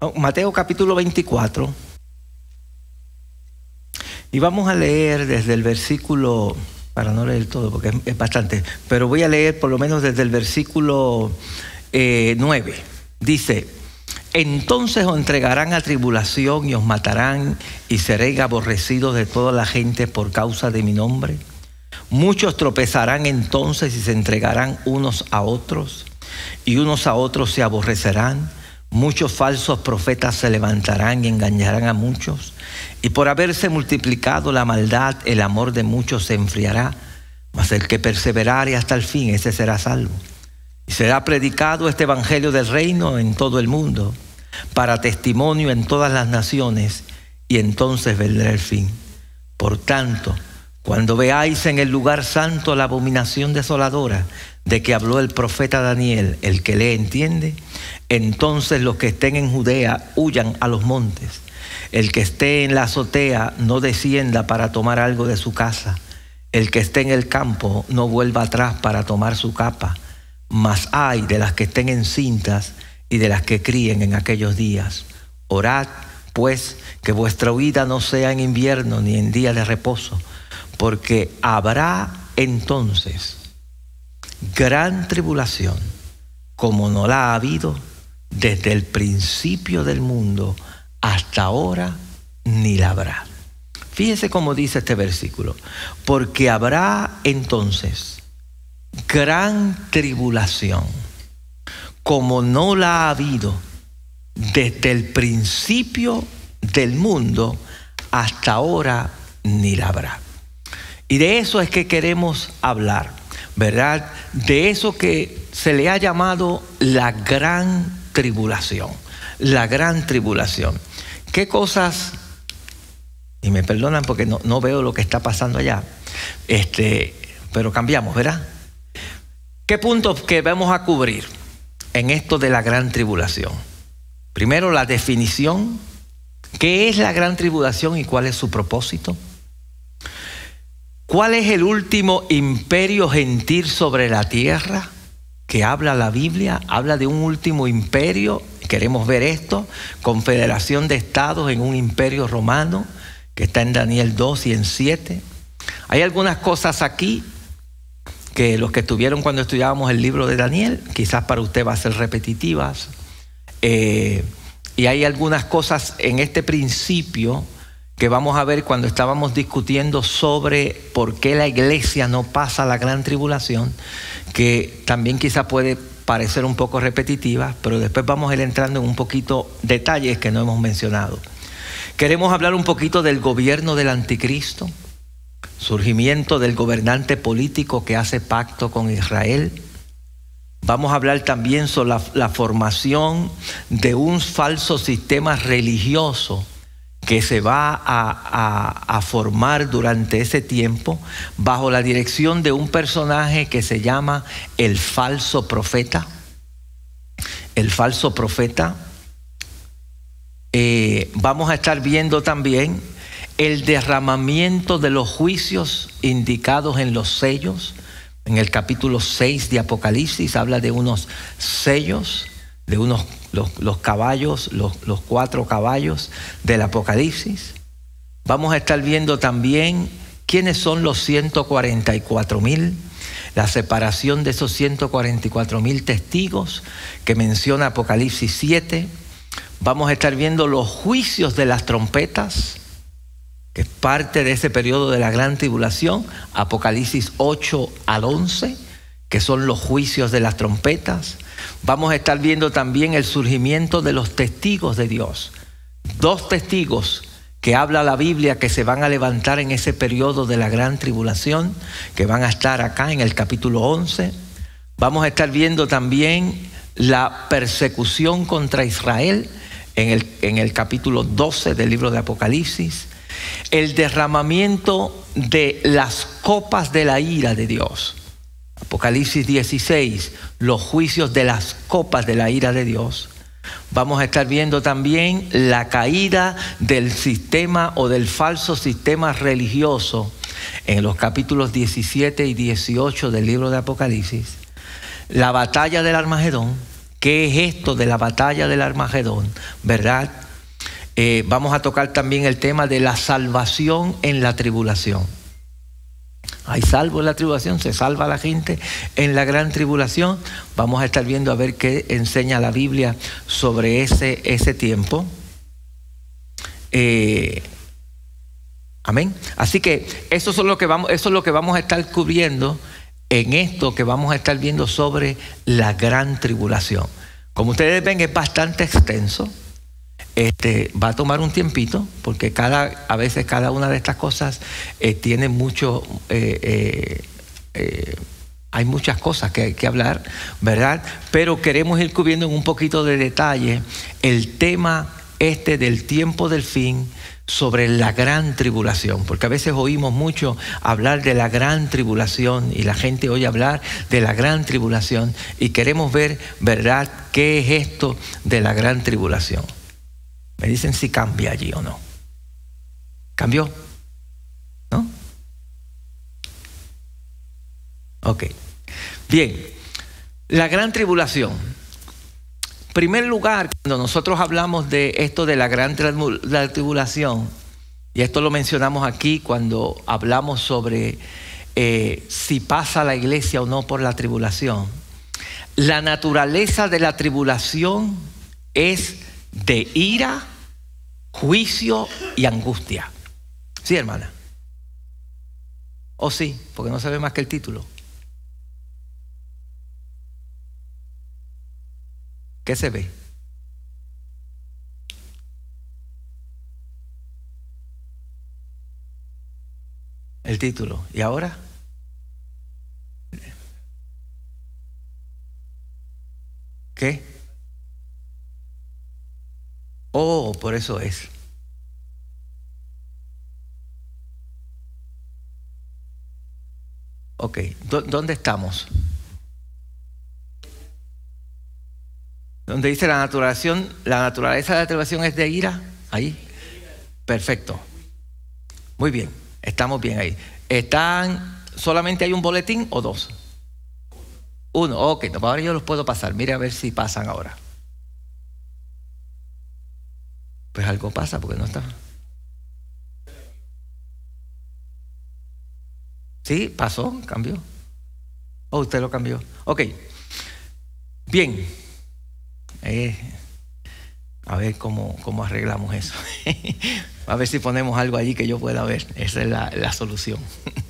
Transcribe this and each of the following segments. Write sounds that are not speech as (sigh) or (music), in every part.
Oh, Mateo capítulo 24. Y vamos a leer desde el versículo, para no leer todo porque es, bastante, pero voy a leer por lo menos desde el versículo 9. Eh, Dice, entonces os entregarán a tribulación y os matarán y seréis aborrecidos de toda la gente por causa de mi nombre. Muchos tropezarán entonces y se entregarán unos a otros y unos a otros se aborrecerán Muchos falsos profetas se levantarán y engañarán a muchos. Y por haberse multiplicado la maldad, el amor de muchos se enfriará. Mas el que perseverare hasta el fin, ese será salvo. Y será predicado este evangelio del reino en todo el mundo, para testimonio en todas las naciones, y entonces vendrá el fin. Por tanto, cuando veáis en el lugar santo la abominación desoladora de que habló el profeta Daniel, el que le entiende, entonces los que estén en Judea huyan a los montes. El que esté en la azotea no descienda para tomar algo de su casa. El que esté en el campo no vuelva atrás para tomar su capa. Mas hay de las que estén en cintas y de las que críen en aquellos días. Orad, pues, que vuestra huida no sea en invierno ni en día de reposo, porque habrá entonces gran tribulación, como no la ha habido desde el principio del mundo hasta ahora, ni la habrá. Fíjese cómo dice este versículo, porque habrá entonces gran tribulación, como no la ha habido desde el principio del mundo hasta ahora, ni la habrá. Y de eso es que queremos hablar, ¿verdad? De eso que se le ha llamado la gran tribulación, la gran tribulación. ¿Qué cosas, y me perdonan porque no, no veo lo que está pasando allá, este, pero cambiamos, ¿verdad? ¿Qué puntos que vamos a cubrir en esto de la gran tribulación? Primero, la definición. ¿Qué es la gran tribulación y cuál es su propósito? ¿Cuál es el último imperio gentil sobre la tierra? que habla la Biblia, habla de un último imperio, queremos ver esto, confederación de estados en un imperio romano, que está en Daniel 2 y en 7. Hay algunas cosas aquí que los que estuvieron cuando estudiábamos el libro de Daniel, quizás para usted va a ser repetitivas, eh, y hay algunas cosas en este principio que vamos a ver cuando estábamos discutiendo sobre por qué la iglesia no pasa la gran tribulación, que también quizá puede parecer un poco repetitiva, pero después vamos a ir entrando en un poquito detalles que no hemos mencionado. Queremos hablar un poquito del gobierno del anticristo, surgimiento del gobernante político que hace pacto con Israel. Vamos a hablar también sobre la, la formación de un falso sistema religioso que se va a, formar durante ese tiempo bajo la dirección de un personaje que se llama el falso profeta. El falso profeta. Eh, vamos a estar viendo también el derramamiento de los juicios indicados en los sellos. En el capítulo 6 de Apocalipsis habla de unos sellos, de unos los, caballos, los, los cuatro caballos del Apocalipsis. Vamos a estar viendo también quiénes son los 144 mil, la separación de esos 144 mil testigos que menciona Apocalipsis 7. Vamos a estar viendo los juicios de las trompetas, que es parte de ese periodo de la gran tribulación, Apocalipsis 8 al 11, que son los juicios de las trompetas. Vamos a estar viendo también el surgimiento de los testigos de Dios. Dos testigos que habla la Biblia que se van a levantar en ese periodo de la gran tribulación, que van a estar acá en el capítulo 11. Vamos a estar viendo también la persecución contra Israel en el, en el capítulo 12 del libro de Apocalipsis. El derramamiento de las copas de la ira de Dios. Apocalipsis 16, los juicios de las copas de la ira de Dios. Vamos a estar viendo también la caída del sistema o del falso sistema religioso en los capítulos 17 y 18 del libro de Apocalipsis. La batalla del Armagedón, qué es esto de la batalla del Armagedón, ¿verdad? Eh, vamos a tocar también el tema de la salvación en la tribulación. Hay salvo en la tribulación, se salva la gente en la gran tribulación. Vamos a estar viendo a ver qué enseña la Biblia sobre ese, ese tiempo. Eh, amén. Así que lo que vamos, eso es lo que vamos a estar cubriendo en esto que vamos a estar viendo sobre la gran tribulación. Como ustedes ven, es bastante extenso. Este, va a tomar un tiempito, porque cada, a veces cada una de estas cosas eh, tiene mucho, eh, eh, hay muchas cosas que, que hablar, ¿verdad? Pero queremos ir cubriendo en un poquito de detalle el tema este del tiempo del fin sobre la gran tribulación, porque a veces oímos mucho hablar de la gran tribulación y la gente oye hablar de la gran tribulación y queremos ver, ¿verdad?, qué es esto de la gran tribulación. Me dicen si cambia allí o no. ¿Cambió? ¿No? Ok. Bien, la gran tribulación. En primer lugar, cuando nosotros hablamos de esto de la gran tribulación, y esto lo mencionamos aquí cuando hablamos sobre eh, si pasa la iglesia o no por la tribulación, la naturaleza de la tribulación es de ira, juicio y angustia. Sí, hermana. ¿O sí? Porque no se ve más que el título. ¿Qué se ve? El título. ¿Y ahora? ¿Qué? Oh, por eso es. Ok, ¿dónde estamos? Donde dice la naturaleza, la naturaleza de la tribulación es de ira, ahí. Perfecto. Muy bien, estamos bien ahí. ¿Están, solamente hay un boletín o dos? Uno, ok, ahora yo los puedo pasar. Mire a ver si pasan ahora. Pues algo pasa porque no está. Sí, pasó, cambió. Oh, usted lo cambió. Ok. Bien. Eh, a ver cómo, cómo, arreglamos eso. (laughs) a ver si ponemos algo allí que yo pueda ver. Esa es la, solución.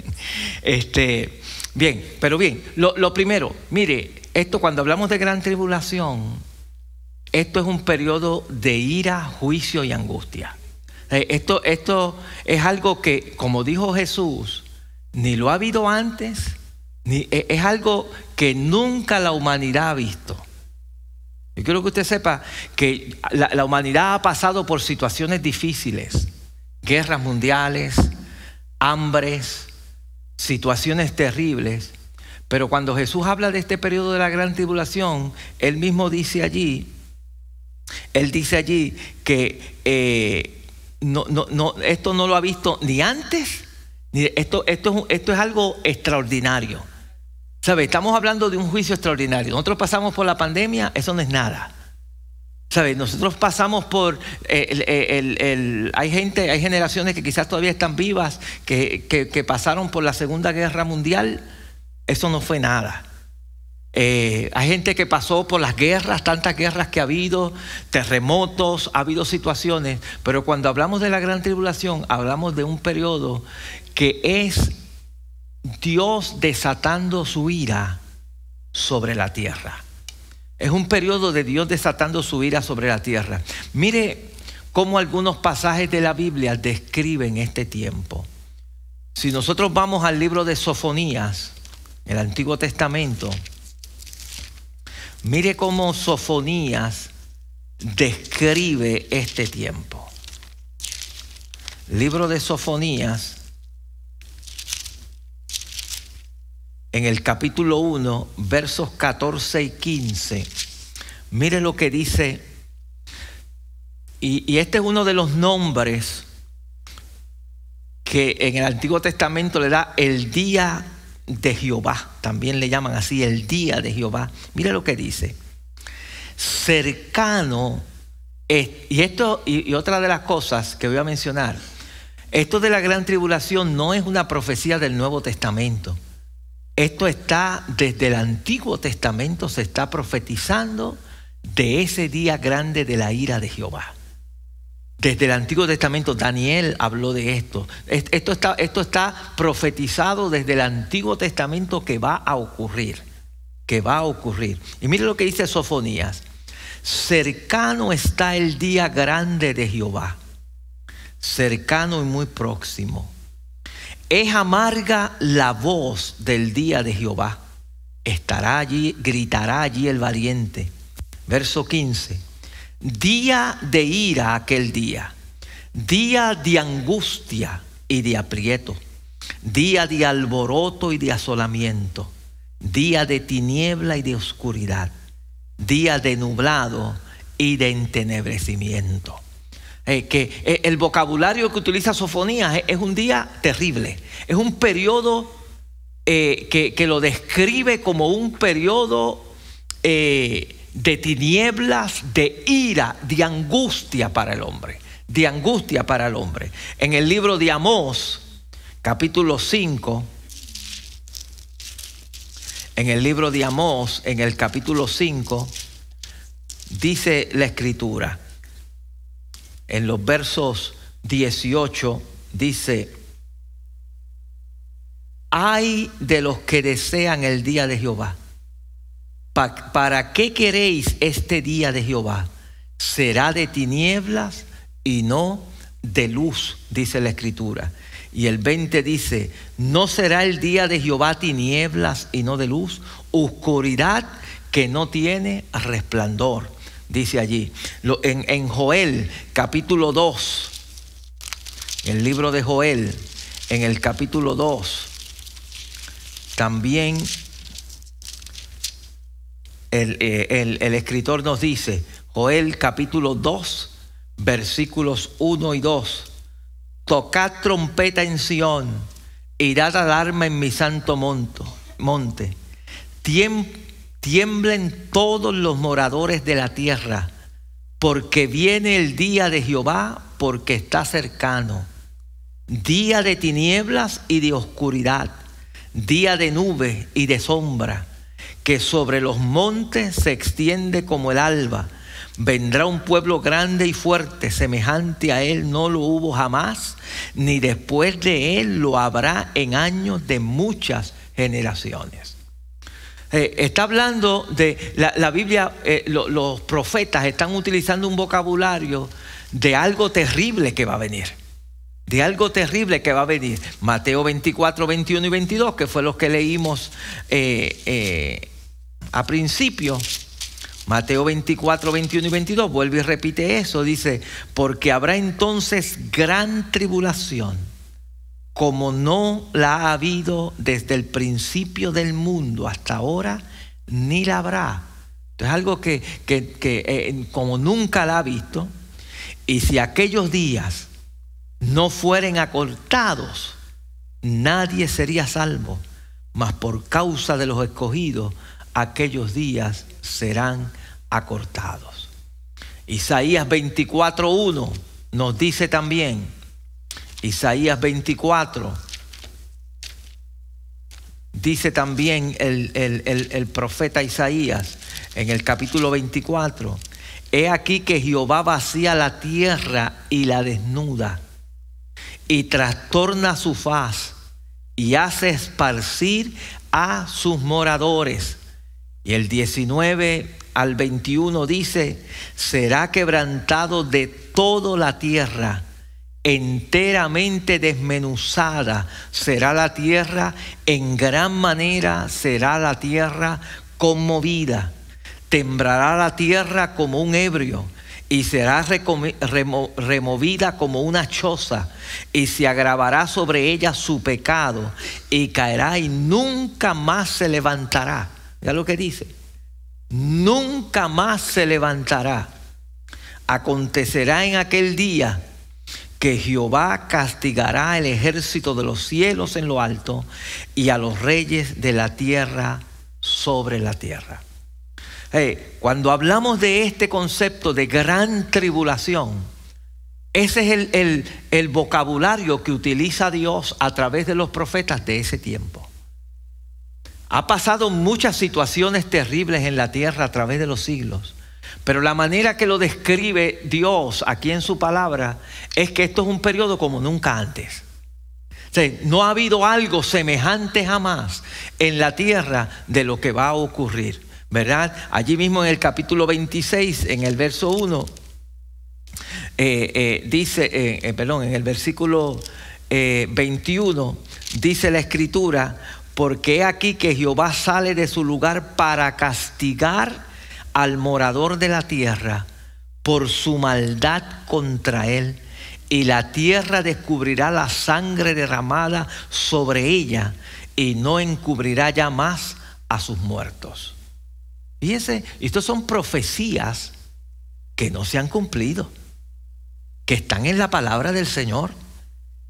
(laughs) este, bien, pero bien. Lo, lo primero, mire, esto cuando hablamos de gran tribulación, esto es un periodo de ira, juicio y angustia. Eh, esto, esto es algo que, como dijo Jesús, ni lo ha habido antes, ni, e, es algo que nunca la humanidad ha visto. Yo quiero que usted sepa que la, la humanidad ha pasado por situaciones difíciles, guerras mundiales, hambres, situaciones terribles, pero cuando Jesús habla de este periodo de la gran tribulación, él mismo dice allí, él dice allí que eh, no, no, esto no lo ha visto ni antes, ni esto, esto, es algo extraordinario. ¿Sabe? Estamos hablando de un juicio extraordinario. Nosotros pasamos por la pandemia, eso no es nada. ¿Sabe? Nosotros pasamos por. Eh, hay gente, hay generaciones que quizás todavía están vivas, que, que pasaron por la Segunda Guerra Mundial. Eso no fue nada. Eh, hay gente que pasó por las guerras, tantas guerras que ha habido, terremotos, ha habido situaciones, pero cuando hablamos de la gran tribulación, hablamos de un periodo que es Dios desatando su ira sobre la tierra. Es un periodo de Dios desatando su ira sobre la tierra. Mire cómo algunos pasajes de la Biblia describen este tiempo. Si nosotros vamos al libro de Sofonías, el Antiguo Testamento, Mire cómo Sofonías describe este tiempo. Libro de Sofonías, en el capítulo 1, versos 14 y 15. Mire lo que dice. Y, y este es uno de los nombres que en el Antiguo Testamento le da el día de Jehová. También le llaman así el día de Jehová. Mira lo que dice. cercano, y esto, y, otra de las cosas que voy a mencionar, esto de la gran tribulación no es una profecía del Nuevo Testamento. Esto está desde el Antiguo Testamento, se está profetizando de ese día grande de la ira de Jehová. Desde el Antiguo Testamento Daniel habló de esto. Esto está, profetizado desde el Antiguo Testamento que va a ocurrir. Que va a ocurrir. Y mire lo que dice Sofonías. Cercano está el día grande de Jehová. Cercano y muy próximo. Es amarga la voz del día de Jehová. Estará allí, gritará allí el valiente. Verso 15 Día de ira aquel día, día de angustia y de aprieto, día de alboroto y de asolamiento, día de tiniebla y de oscuridad, día de nublado y de entenebrecimiento. Eh, que eh, el vocabulario que utiliza Sofonías es, un día terrible, es un periodo eh, que, lo describe como un periodo de tinieblas, de ira, de angustia para el hombre, de angustia para el hombre. En el libro de Amós, capítulo 5, en el libro de Amós, en el capítulo 5, dice la escritura, en los versos 18, dice, hay de los que desean el día de Jehová ¿Para qué queréis este día de Jehová? Será de tinieblas y no de luz, dice la escritura. Y el 20 dice, no será el día de Jehová tinieblas y no de luz, oscuridad que no tiene resplandor, dice allí. En, en Joel capítulo 2, el libro de Joel, en el capítulo 2, también eh, el, escritor nos dice, Joel capítulo 2, versículos 1 y 2, tocad trompeta en Sión y dad alarma en mi santo monto, monte. tiemblen todos los moradores de la tierra, porque viene el día de Jehová, porque está cercano. Día de tinieblas y de oscuridad, día de nube y de sombra que sobre los montes se extiende como el alba. Vendrá un pueblo grande y fuerte, semejante a él no lo hubo jamás, ni después de él lo habrá en años de muchas generaciones. Eh, está hablando de la, Biblia, eh, los profetas están utilizando un vocabulario de algo terrible que va a venir de algo terrible que va a venir. Mateo 24, 21 y 22, que fue lo que leímos eh, a principio, Mateo 24, 21 y 22, vuelve y repite eso, dice, porque habrá entonces gran tribulación, como no la ha habido desde el principio del mundo hasta ahora, ni la habrá. Es algo que, eh, como nunca la ha visto, y si aquellos días no fueren acortados, nadie sería salvo, mas por causa de los escogidos, aquellos días serán acortados. Isaías 24.1 nos dice también, Isaías 24, dice también el, el, profeta Isaías en el capítulo 24, he aquí que Jehová vacía la tierra y la desnuda y trastorna su faz y hace esparcir a sus moradores y el 19 al 21 dice, será quebrantado de toda la tierra, enteramente desmenuzada será la tierra, en gran manera será la tierra conmovida. Tembrará la tierra como un ebrio y será removida como una choza y se agravará sobre ella su pecado y caerá y nunca más se levantará. Ya lo que dice. Nunca más se levantará. Acontecerá en aquel día que Jehová castigará el ejército de los cielos en lo alto y a los reyes de la tierra sobre la tierra. cuando hablamos de este concepto de gran tribulación, ese es el, el vocabulario que utiliza Dios a través de los profetas de ese tiempo. Ha pasado muchas situaciones terribles en la tierra a través de los siglos. Pero la manera que lo describe Dios aquí en su palabra es que esto es un periodo como nunca antes. no ha habido algo semejante jamás en la tierra de lo que va a ocurrir. ¿Verdad? Allí mismo en el capítulo 26, en el verso 1, eh, eh, dice, eh, perdón, en el versículo 21, dice la escritura, porque aquí que Jehová sale de su lugar para castigar al morador de la tierra por su maldad contra él, y la tierra descubrirá la sangre derramada sobre ella, y no encubrirá ya más a sus muertos. Fíjense, estas son profecías que no se han cumplido, que están en la palabra del Señor.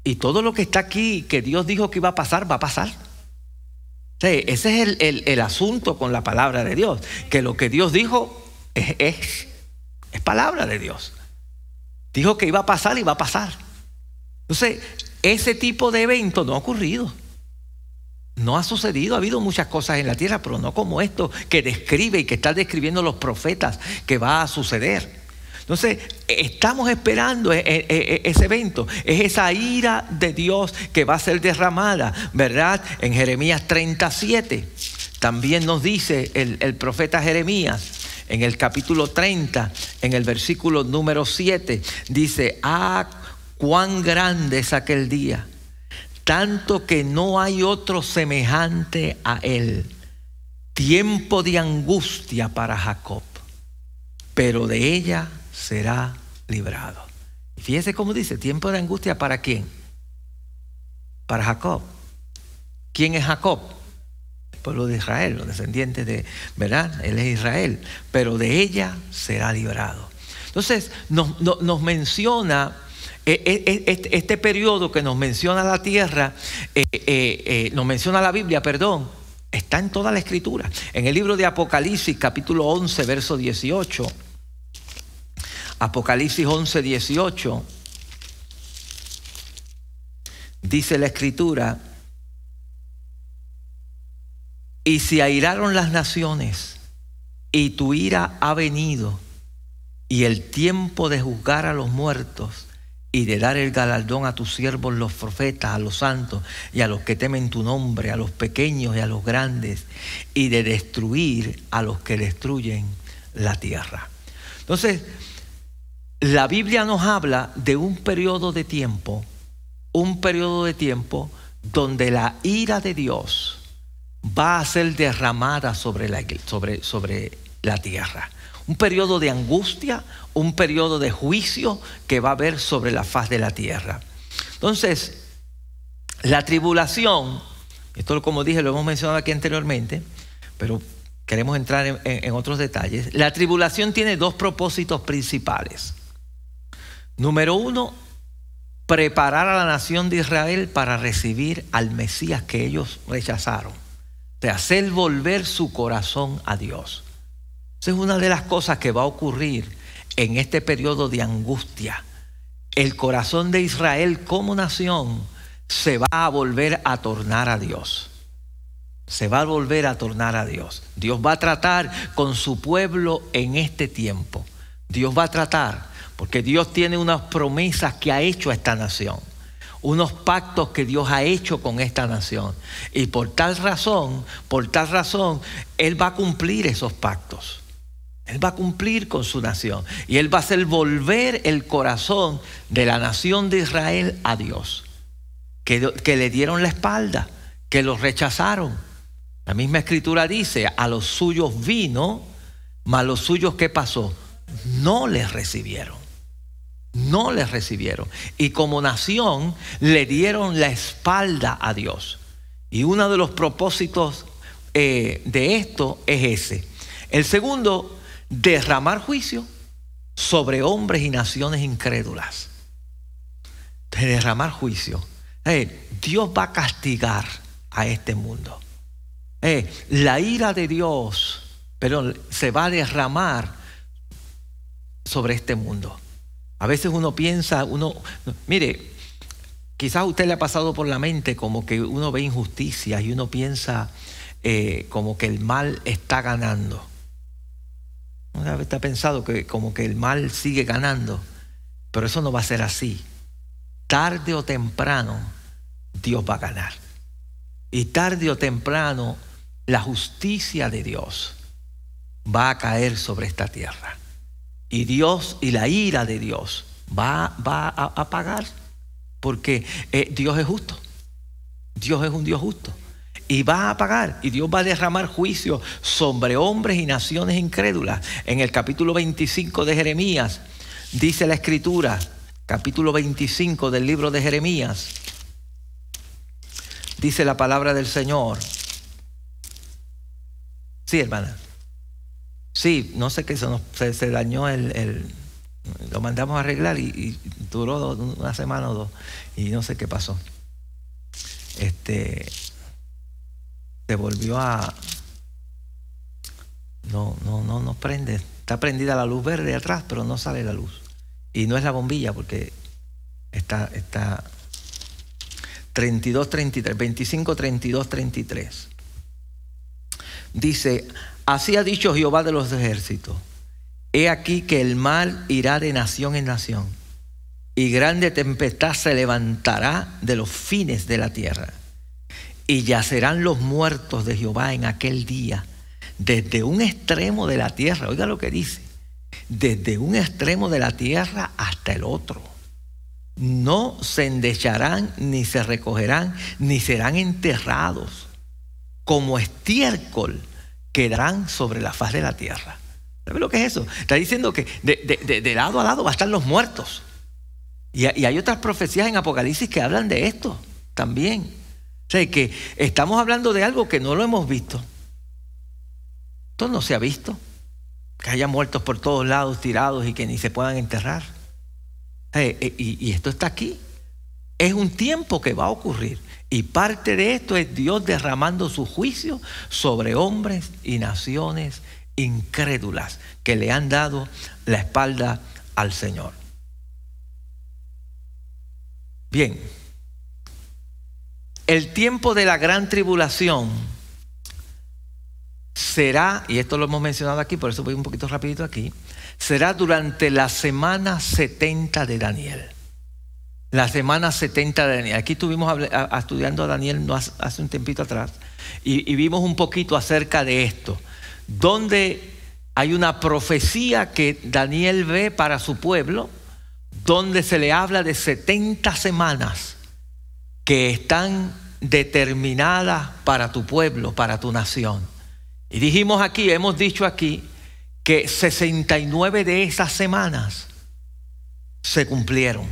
Y todo lo que está aquí, que Dios dijo que iba a pasar, va a pasar ese es el, asunto con la palabra de Dios, que lo que Dios dijo es, es, es palabra de Dios. Dijo que iba a pasar y va a pasar. Entonces, ese tipo de evento no ha ocurrido. No ha sucedido, ha habido muchas cosas en la tierra, pero no como esto que describe y que están describiendo los profetas que va a suceder. Entonces, estamos esperando e, e, e, ese evento. Es esa ira de Dios que va a ser derramada, ¿verdad? En Jeremías 37. También nos dice el, el profeta Jeremías en el capítulo 30, en el versículo número 7, dice, ah, cuán grande es aquel día, tanto que no hay otro semejante a él. Tiempo de angustia para Jacob, pero de ella será librado. Fíjese cómo dice, tiempo de angustia para quién? Para Jacob. ¿Quién es Jacob? El pueblo de Israel, los descendientes de, ¿verdad? Él es Israel, pero de ella será librado. Entonces nos, menciona eh, eh, eh, este, este, periodo que nos menciona la tierra, nos menciona la Biblia, perdón, está en toda la escritura. En el libro de Apocalipsis, capítulo 11, verso 18. Apocalipsis 11, 18, dice la escritura, y se airaron las naciones, y tu ira ha venido, y el tiempo de juzgar a los muertos y de dar el galardón a tus siervos los profetas, a los santos y a los que temen tu nombre, a los pequeños y a los grandes, y de destruir a los que destruyen la tierra. Entonces, la Biblia nos habla de un periodo de tiempo, un periodo de tiempo donde la ira de Dios va a ser derramada sobre la, sobre, sobre la tierra. Un periodo de angustia, un periodo de juicio que va a haber sobre la faz de la tierra. Entonces, la tribulación, esto como dije, lo hemos mencionado aquí anteriormente, pero queremos entrar en otros detalles. La tribulación tiene dos propósitos principales. Número uno, preparar a la nación de Israel para recibir al Mesías que ellos rechazaron. De hacer volver su corazón a Dios. Esa es una de las cosas que va a ocurrir en este periodo de angustia. El corazón de Israel como nación se va a volver a tornar a Dios. Se va a volver a tornar a Dios. Dios va a tratar con su pueblo en este tiempo. Dios va a tratar porque Dios tiene unas promesas que ha hecho a esta nación, unos pactos que Dios ha hecho con esta nación. Y por tal razón, por tal razón, Él va a cumplir esos pactos. Él va a cumplir con su nación. Y Él va a hacer volver el corazón de la nación de Israel a Dios. Que, que le dieron la espalda, que los rechazaron. La misma escritura dice, a los suyos vino, mas los suyos ¿qué pasó? No les recibieron no les recibieron. Y como nación le dieron la espalda a Dios. Y uno de los propósitos eh, de esto es ese. El segundo, derramar juicio sobre hombres y naciones incrédulas. derramar juicio. Eh, Dios va a castigar a este mundo. Eh, la ira de Dios pero se va a derramar sobre este mundo. A veces uno piensa, uno, mire, quizás a usted le ha pasado por la mente como que uno ve injusticias y uno piensa eh, como que el mal está ganando. Una vez ha pensado que como que el mal sigue ganando, pero eso no va a ser así. Tarde o temprano Dios va a ganar. Y tarde o temprano la justicia de Dios va a caer sobre esta tierra. Y Dios y la ira de Dios va, va a, pagar. Porque eh, Dios es justo. Dios es un Dios justo. Y va a pagar. Y Dios va a derramar juicio sobre hombres y naciones incrédulas. En el capítulo 25 de Jeremías dice la escritura, capítulo 25 del libro de Jeremías, dice la palabra del Señor. Sí, hermana. Sí, no sé qué, se, se, dañó el, Lo mandamos a arreglar y, duró una semana o dos. Y no sé qué pasó. Este. Se volvió a. No, no, no, no prende. Está prendida la luz verde atrás, pero no sale la luz. Y no es la bombilla porque está, está 32, 33, 25, 32, 33. Dice, Así ha dicho Jehová de los ejércitos. He aquí que el mal irá de nación en nación, y grande tempestad se levantará de los fines de la tierra, y yacerán los muertos de Jehová en aquel día, desde un extremo de la tierra, oiga lo que dice, desde un extremo de la tierra hasta el otro. No se endecharán, ni se recogerán, ni serán enterrados, como estiércol quedarán sobre la faz de la tierra. ¿Sabe lo que es eso? Está diciendo que de, lado a lado van a estar los muertos. Y, hay otras profecías en Apocalipsis que hablan de esto también. O sea, que estamos hablando de algo que no lo hemos visto. Esto no se ha visto. Que haya muertos por todos lados tirados y que ni se puedan enterrar. Eh, y esto está aquí. Es un tiempo que va a ocurrir. Y parte de esto es Dios derramando su juicio sobre hombres y naciones incrédulas que le han dado la espalda al Señor. Bien, el tiempo de la gran tribulación será, y esto lo hemos mencionado aquí, por eso voy un poquito rapidito aquí, será durante la semana 70 de Daniel la semana 70 de Daniel. Aquí estuvimos estudiando a Daniel hace un tiempito atrás y, vimos un poquito acerca de esto, donde hay una profecía que Daniel ve para su pueblo, donde se le habla de 70 semanas que están determinadas para tu pueblo, para tu nación. Y dijimos aquí, hemos dicho aquí, que 69 de esas semanas se cumplieron.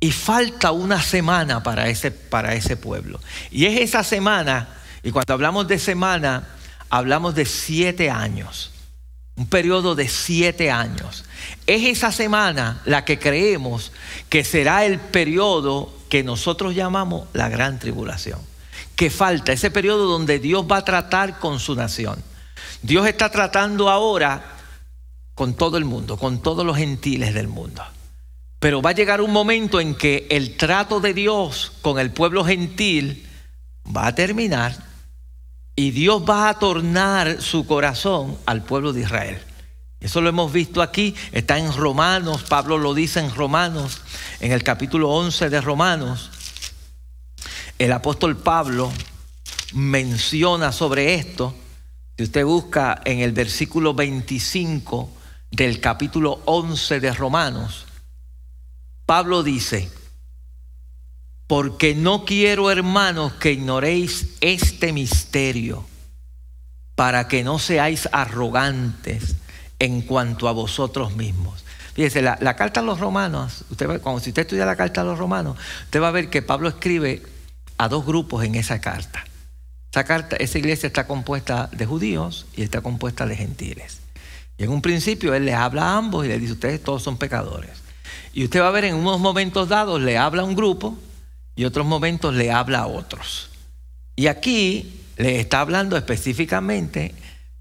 Y falta una semana para ese, para ese pueblo. Y es esa semana, y cuando hablamos de semana, hablamos de siete años. Un periodo de siete años. Es esa semana la que creemos que será el periodo que nosotros llamamos la gran tribulación. Que falta ese periodo donde Dios va a tratar con su nación. Dios está tratando ahora con todo el mundo, con todos los gentiles del mundo. Pero va a llegar un momento en que el trato de Dios con el pueblo gentil va a terminar y Dios va a tornar su corazón al pueblo de Israel. Eso lo hemos visto aquí, está en Romanos, Pablo lo dice en Romanos, en el capítulo 11 de Romanos. El apóstol Pablo menciona sobre esto. Si usted busca en el versículo 25 del capítulo 11 de Romanos, Pablo dice, porque no quiero, hermanos, que ignoréis este misterio, para que no seáis arrogantes en cuanto a vosotros mismos. Fíjese, la, carta a los romanos, usted cuando si usted estudia la carta a los romanos, usted va a ver que Pablo escribe a dos grupos en esa carta. Esa carta, esa iglesia está compuesta de judíos y está compuesta de gentiles. Y en un principio él les habla a ambos y les dice, ustedes todos son pecadores. Y usted va a ver en unos momentos dados le habla a un grupo y otros momentos le habla a otros. Y aquí le está hablando específicamente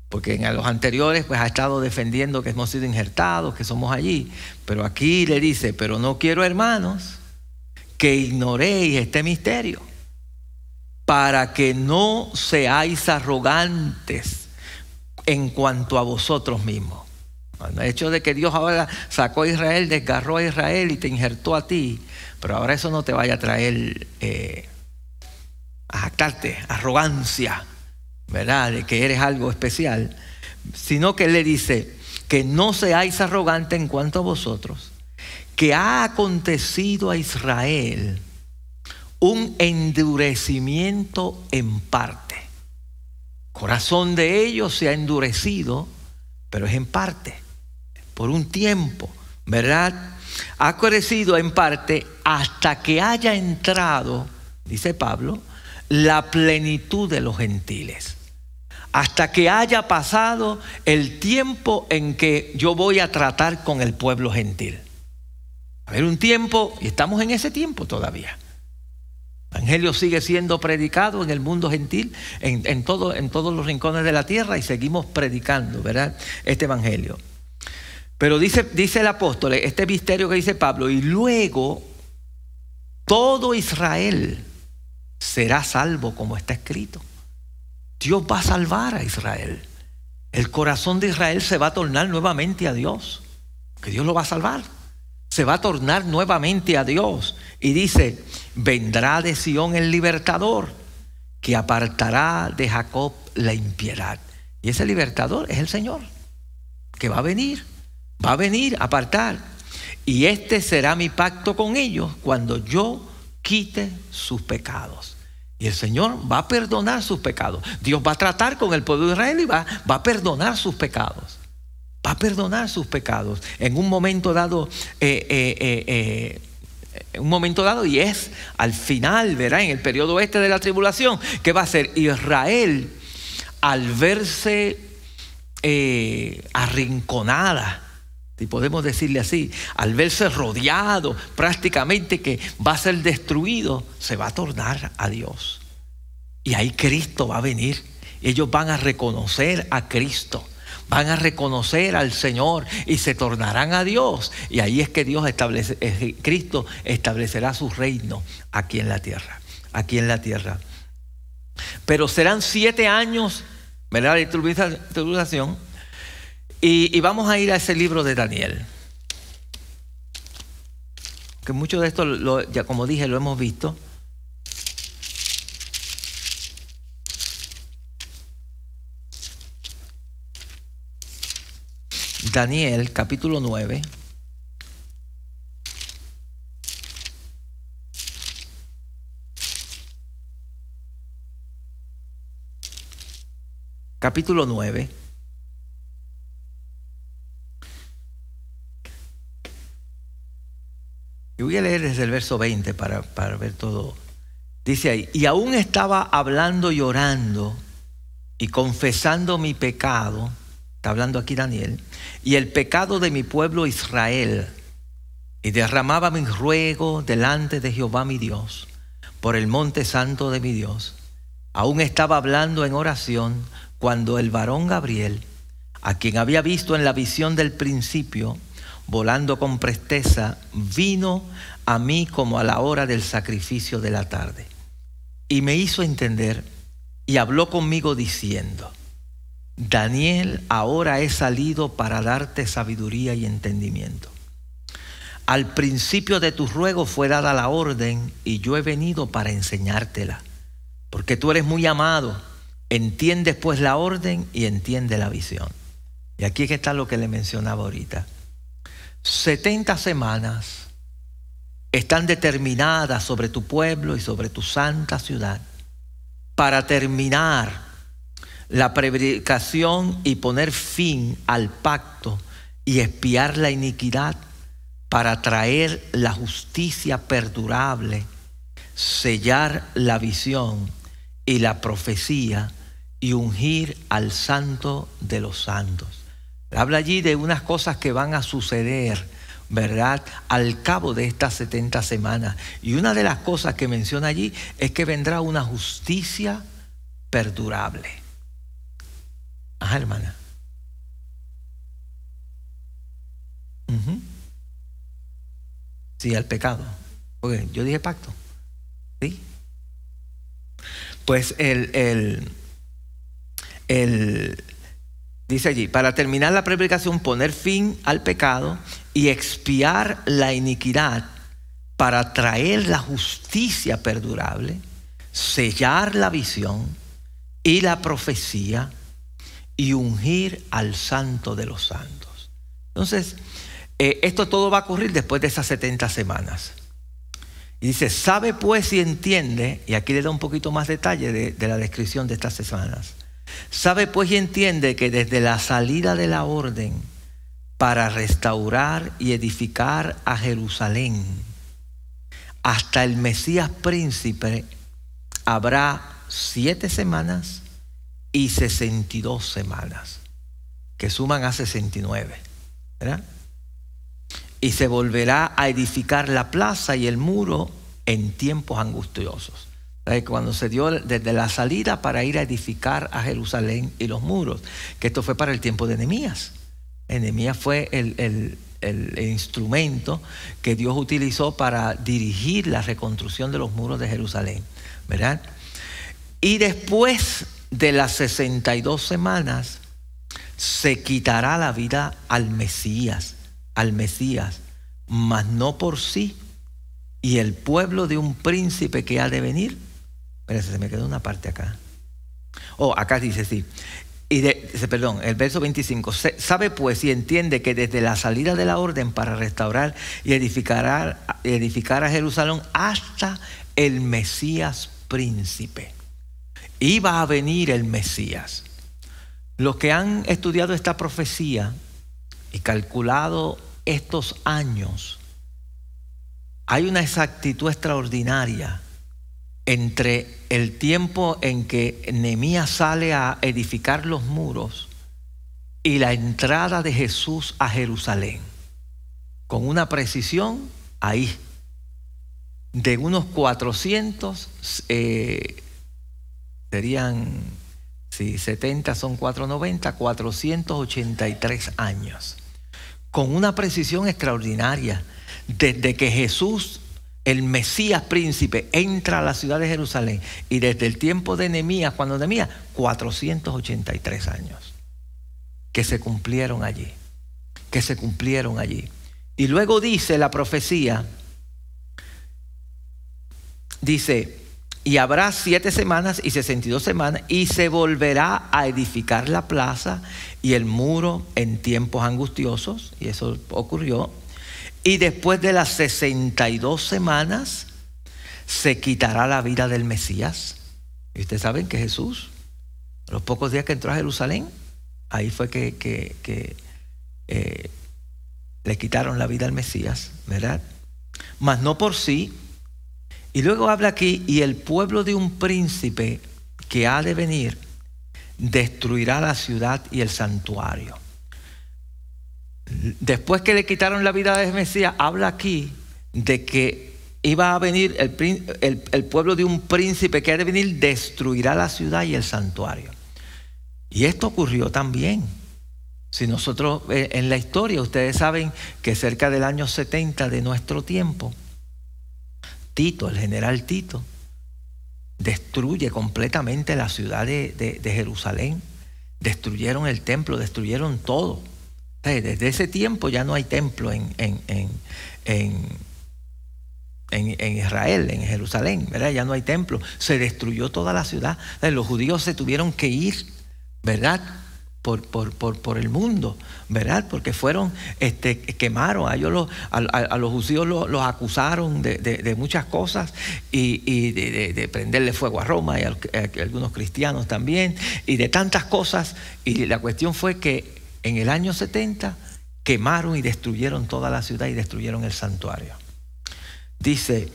porque en los anteriores pues ha estado defendiendo que hemos sido injertados, que somos allí, pero aquí le dice, pero no quiero hermanos que ignoréis este misterio, para que no seáis arrogantes en cuanto a vosotros mismos. El hecho de que Dios ahora sacó a Israel, desgarró a Israel y te injertó a ti, pero ahora eso no te vaya a traer eh, a jactarte, arrogancia, ¿verdad? De que eres algo especial, sino que le dice que no seáis arrogantes en cuanto a vosotros, que ha acontecido a Israel un endurecimiento en parte. corazón de ellos se ha endurecido, pero es en parte, por un tiempo, ¿verdad? Ha crecido en parte hasta que haya entrado, dice Pablo, la plenitud de los gentiles hasta que haya pasado el tiempo en que yo voy a tratar con el pueblo gentil. A ver, un tiempo, y estamos en ese tiempo todavía. El Evangelio sigue siendo predicado en el mundo gentil, en, todo, en todos los rincones de la tierra, y seguimos predicando, ¿verdad? Este Evangelio. Pero dice, dice el apóstol, este misterio que dice Pablo, y luego todo Israel será salvo como está escrito. Dios va a salvar a Israel. El corazón de Israel se va a tornar nuevamente a Dios. Que Dios lo va a salvar. Se va a tornar nuevamente a Dios. Y dice, vendrá de Sión el libertador, que apartará de Jacob la impiedad. Y ese libertador es el Señor, que va a venir. Va a venir a apartar. Y este será mi pacto con ellos cuando yo quite sus pecados. Y el Señor va a perdonar sus pecados. Dios va a tratar con el pueblo de Israel y va, va a perdonar sus pecados. Va a perdonar sus pecados. En un momento dado, eh, eh, eh, un momento dado, y es al final, verá, en el periodo este de la tribulación, que va a ser Israel al verse arrinconada si podemos decirle así, al verse rodeado prácticamente que va a ser destruido, se va a tornar a Dios. Y ahí Cristo va a venir. Ellos van a reconocer a Cristo, van a reconocer al Señor y se tornarán a Dios. Y ahí es que Dios Cristo establecerá su reino aquí en la tierra, aquí en la tierra. Pero serán siete años, ¿verdad? De tribulación y, vamos a ir a ese libro de Daniel. Que mucho de esto, ya como dije, lo hemos visto. Daniel capítulo 9. Capítulo 9. Voy a leer desde el verso 20 para, para ver todo. Dice ahí, y aún estaba hablando y orando y confesando mi pecado, está hablando aquí Daniel, y el pecado de mi pueblo Israel, y derramaba mi ruego delante de Jehová mi Dios, por el monte santo de mi Dios. Aún estaba hablando en oración cuando el varón Gabriel, a quien había visto en la visión del principio, volando con presteza, vino a mí como a la hora del sacrificio de la tarde. Y me hizo entender y habló conmigo diciendo, Daniel, ahora he salido para darte sabiduría y entendimiento. Al principio de tu ruego fue dada la orden y yo he venido para enseñártela, porque tú eres muy amado, entiendes pues la orden y entiende la visión. Y aquí está lo que le mencionaba ahorita. 70 semanas están determinadas sobre tu pueblo y sobre tu santa ciudad para terminar la predicación y poner fin al pacto y espiar la iniquidad para traer la justicia perdurable, sellar la visión y la profecía y ungir al santo de los santos. Habla allí de unas cosas que van a suceder, ¿verdad? Al cabo de estas 70 semanas. Y una de las cosas que menciona allí es que vendrá una justicia perdurable. Ajá, hermana. Sí, al pecado. Porque yo dije pacto. ¿Sí? Pues el, el, el, dice allí, para terminar la predicación, poner fin al pecado y expiar la iniquidad para traer la justicia perdurable, sellar la visión y la profecía y ungir al santo de los santos. Entonces, eh, esto todo va a ocurrir después de esas 70 semanas. Y dice, sabe pues y entiende, y aquí le da un poquito más detalle de, de la descripción de estas semanas, sabe pues y entiende que desde la salida de la orden para restaurar y edificar a Jerusalén hasta el Mesías príncipe habrá siete semanas y 62 semanas, que suman a 69. ¿verdad? y se volverá a edificar la plaza y el muro en tiempos angustiosos. Cuando se dio desde la salida para ir a edificar a Jerusalén y los muros, que esto fue para el tiempo de Nehemías. Nehemías fue el, el instrumento que Dios utilizó para dirigir la reconstrucción de los muros de Jerusalén. ¿verdad? Y después de las 62 semanas, se quitará la vida al Mesías al Mesías, mas no por sí. Y el pueblo de un príncipe que ha de venir. Espérense, se me quedó una parte acá. Oh, acá dice sí. Y de, perdón, el verso 25. Sabe pues y entiende que desde la salida de la orden para restaurar y edificar, edificar a Jerusalén hasta el Mesías príncipe. Iba a venir el Mesías. Los que han estudiado esta profecía y calculado estos años hay una exactitud extraordinaria entre el tiempo en que Nehemías sale a edificar los muros y la entrada de Jesús a Jerusalén. Con una precisión ahí, de unos 400, eh, serían, si 70 son 490, 483 años con una precisión extraordinaria. Desde que Jesús, el Mesías príncipe, entra a la ciudad de Jerusalén y desde el tiempo de Nehemías, cuando Nehemías, 483 años que se cumplieron allí, que se cumplieron allí. Y luego dice la profecía, dice, y habrá siete semanas y sesenta y dos semanas, y se volverá a edificar la plaza y el muro en tiempos angustiosos, y eso ocurrió. Y después de las 62 semanas, se quitará la vida del Mesías. Y ustedes saben que Jesús, los pocos días que entró a Jerusalén, ahí fue que, eh, le quitaron la vida al Mesías, ¿verdad? Mas no por sí, y luego habla aquí, y el pueblo de un príncipe que ha de venir destruirá la ciudad y el santuario. Después que le quitaron la vida de Mesías, habla aquí de que iba a venir el, pueblo de un príncipe que ha de venir, destruirá la ciudad y el santuario. Y esto ocurrió también. Si nosotros eh, en la historia, ustedes saben que cerca del año 70 de nuestro tiempo, Tito, el general Tito, destruye completamente la ciudad de, Jerusalén. Destruyeron el templo, destruyeron todo. Desde ese tiempo ya no hay templo en, en, en, en Israel, en Jerusalén, ¿verdad? Ya no hay templo. Se destruyó toda la ciudad. Los judíos se tuvieron que ir, ¿verdad? por, por, el mundo, ¿verdad? Porque fueron, este, quemaron, a, ellos a, los judíos los, acusaron de, muchas cosas y, de, prenderle fuego a Roma y a, algunos cristianos también y de tantas cosas. Y la cuestión fue que en el año 70 quemaron y destruyeron toda la ciudad y destruyeron el santuario. Dice,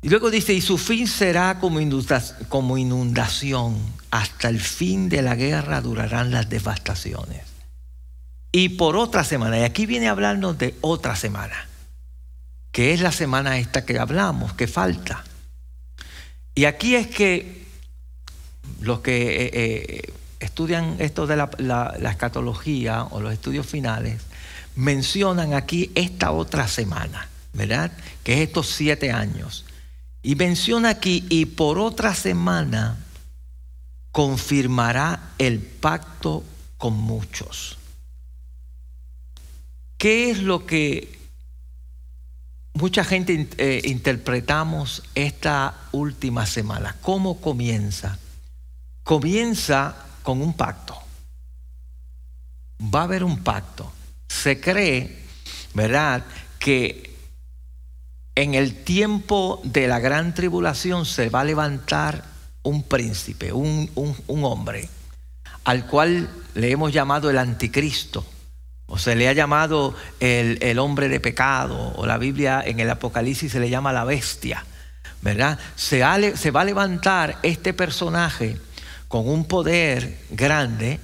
y luego dice, y su fin será como inundación, hasta el fin de la guerra durarán las devastaciones. Y por otra semana, y aquí viene a hablarnos de otra semana, que es la semana esta que hablamos, que falta. Y aquí es que los que eh, eh, estudian esto de la, escatología o los estudios finales, mencionan aquí esta otra semana, ¿verdad? Que es estos siete años. Y menciona aquí, y por otra semana confirmará el pacto con muchos. ¿Qué es lo que mucha gente eh, interpretamos esta última semana? ¿Cómo comienza? Comienza con un pacto. Va a haber un pacto. Se cree, ¿verdad?, que en el tiempo de la gran tribulación se va a levantar un príncipe, un, hombre, al cual le hemos llamado el anticristo, o se le ha llamado el, hombre de pecado, o la Biblia en el Apocalipsis se le llama la bestia, ¿verdad? Se va a levantar este personaje con un poder grande,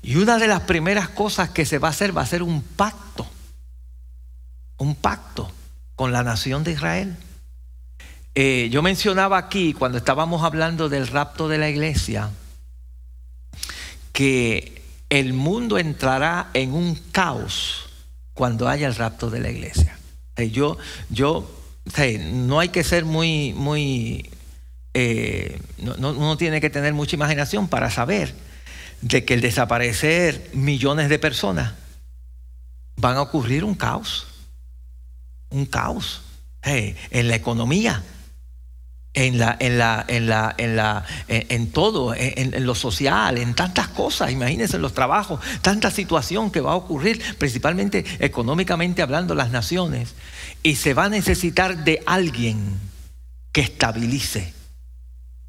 y una de las primeras cosas que se va a hacer va a ser un pacto, un pacto con la nación de Israel. Eh, yo mencionaba aquí, cuando estábamos hablando del rapto de la iglesia, que el mundo entrará en un caos cuando haya el rapto de la iglesia. Eh, yo, yo, no hay que ser muy, muy, eh, no, uno tiene que tener mucha imaginación para saber de que el desaparecer millones de personas van a ocurrir un caos un caos en la economía, en la, en la, en la, en la, en, todo, en, lo social, en tantas cosas, imagínense en los trabajos, tanta situación que va a ocurrir, principalmente económicamente hablando las naciones, y se va a necesitar de alguien que estabilice,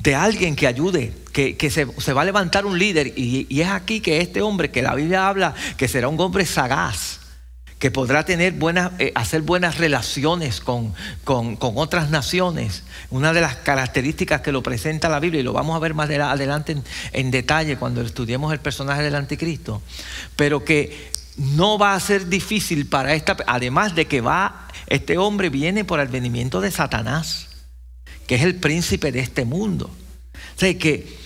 de alguien que ayude, que, se, va a levantar un líder, y, es aquí que este hombre que la Biblia habla, que será un hombre sagaz, que podrá tener buenas, eh, hacer buenas relaciones con, con, otras naciones. Una de las características que lo presenta la Biblia, y lo vamos a ver más adelante en, detalle cuando estudiemos el personaje del anticristo, pero que no va a ser difícil para esta, además de que va, este hombre viene por el venimiento de Satanás, que es el príncipe de este mundo. O sea, que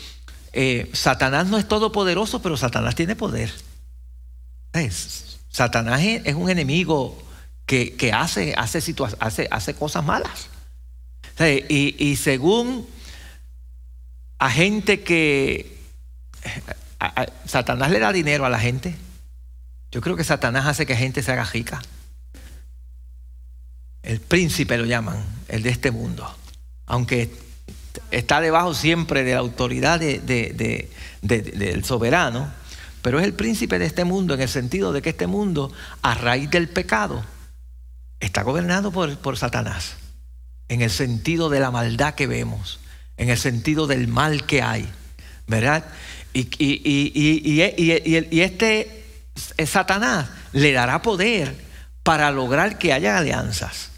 eh, Satanás no es todopoderoso, pero Satanás tiene poder. Satanás es un enemigo que, hace, cosas malas. y, según a gente que Satanás le da dinero a la gente, yo creo que Satanás hace que gente se haga rica. El príncipe lo llaman, el de este mundo. Aunque está debajo siempre de la autoridad del soberano, pero es el príncipe de este mundo en el sentido de que este mundo, a raíz del pecado, está gobernado por, Satanás. En el sentido de la maldad que vemos, en el sentido del mal que hay, ¿verdad? Y, y este Satanás le dará poder para lograr que haya alianzas.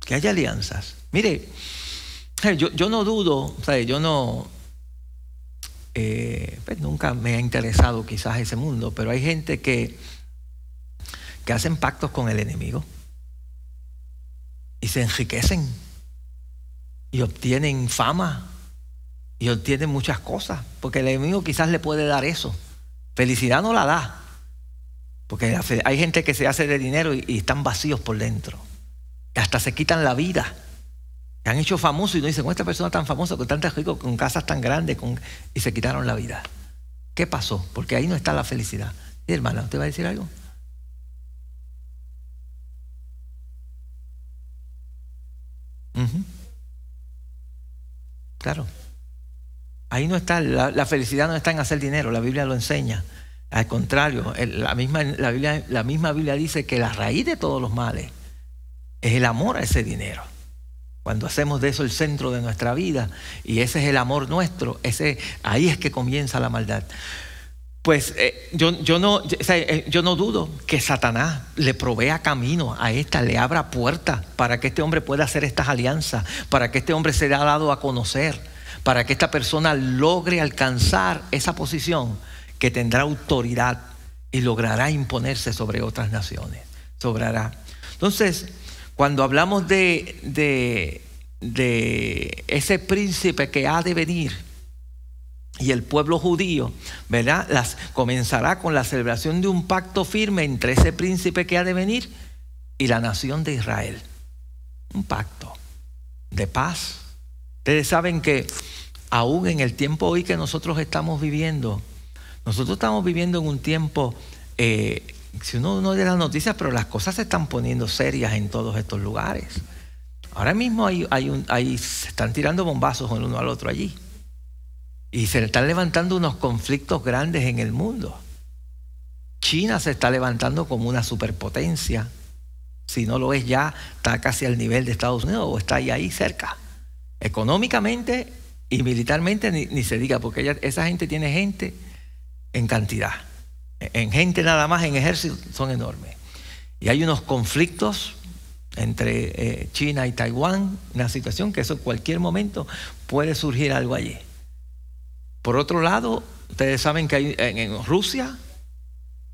Que haya alianzas. Mire, yo, yo no dudo, sea, yo no, eh, pues nunca me ha interesado quizás ese mundo, pero hay gente que, que hacen pactos con el enemigo y se enriquecen y obtienen fama y obtienen muchas cosas, porque el enemigo quizás le puede dar eso. Felicidad no la da, porque hay gente que se hace de dinero y, y están vacíos por dentro, hasta se quitan la vida han hecho famosos y no dicen, esta persona tan famosa, con tantos ricos, con casas tan grandes, con... y se quitaron la vida. ¿Qué pasó? Porque ahí no está la felicidad. ¿Y hermana, usted va a decir algo? Claro. Ahí no está, la, felicidad no está en hacer dinero, la Biblia lo enseña. Al contrario, la misma, la, Biblia, la misma Biblia dice que la raíz de todos los males es el amor a ese dinero. Cuando hacemos de eso el centro de nuestra vida y ese es el amor nuestro, ese, ahí es que comienza la maldad. Pues eh, yo, yo, no, eh, no dudo que Satanás le provea camino a esta, le abra puertas para que este hombre pueda hacer estas alianzas, para que este hombre sea dado a conocer, para que esta persona logre alcanzar esa posición que tendrá autoridad y logrará imponerse sobre otras naciones. Sobrará. Entonces, cuando hablamos de, de, ese príncipe que ha de venir, y el pueblo judío, ¿verdad? Las, comenzará con la celebración de un pacto firme entre ese príncipe que ha de venir y la nación de Israel. Un pacto de paz. Ustedes saben que aún en el tiempo hoy que nosotros estamos viviendo, nosotros estamos viviendo en un tiempo, eh, si uno no de las noticias, pero las cosas se están poniendo serias en todos estos lugares. Ahora mismo se están tirando bombazos el uno al otro allí. Y se están levantando unos conflictos grandes en el mundo. China se está levantando como una superpotencia. Si no lo es ya, está casi al nivel de Estados Unidos o está ahí, ahí cerca. Económicamente y militarmente ni, se diga, porque esa gente tiene gente en cantidad. En gente nada más, en ejército, son enormes. Y hay unos conflictos entre eh, China y Taiwán, una situación que eso en cualquier momento puede surgir algo allí. Por otro lado, ustedes saben que hay, en, Rusia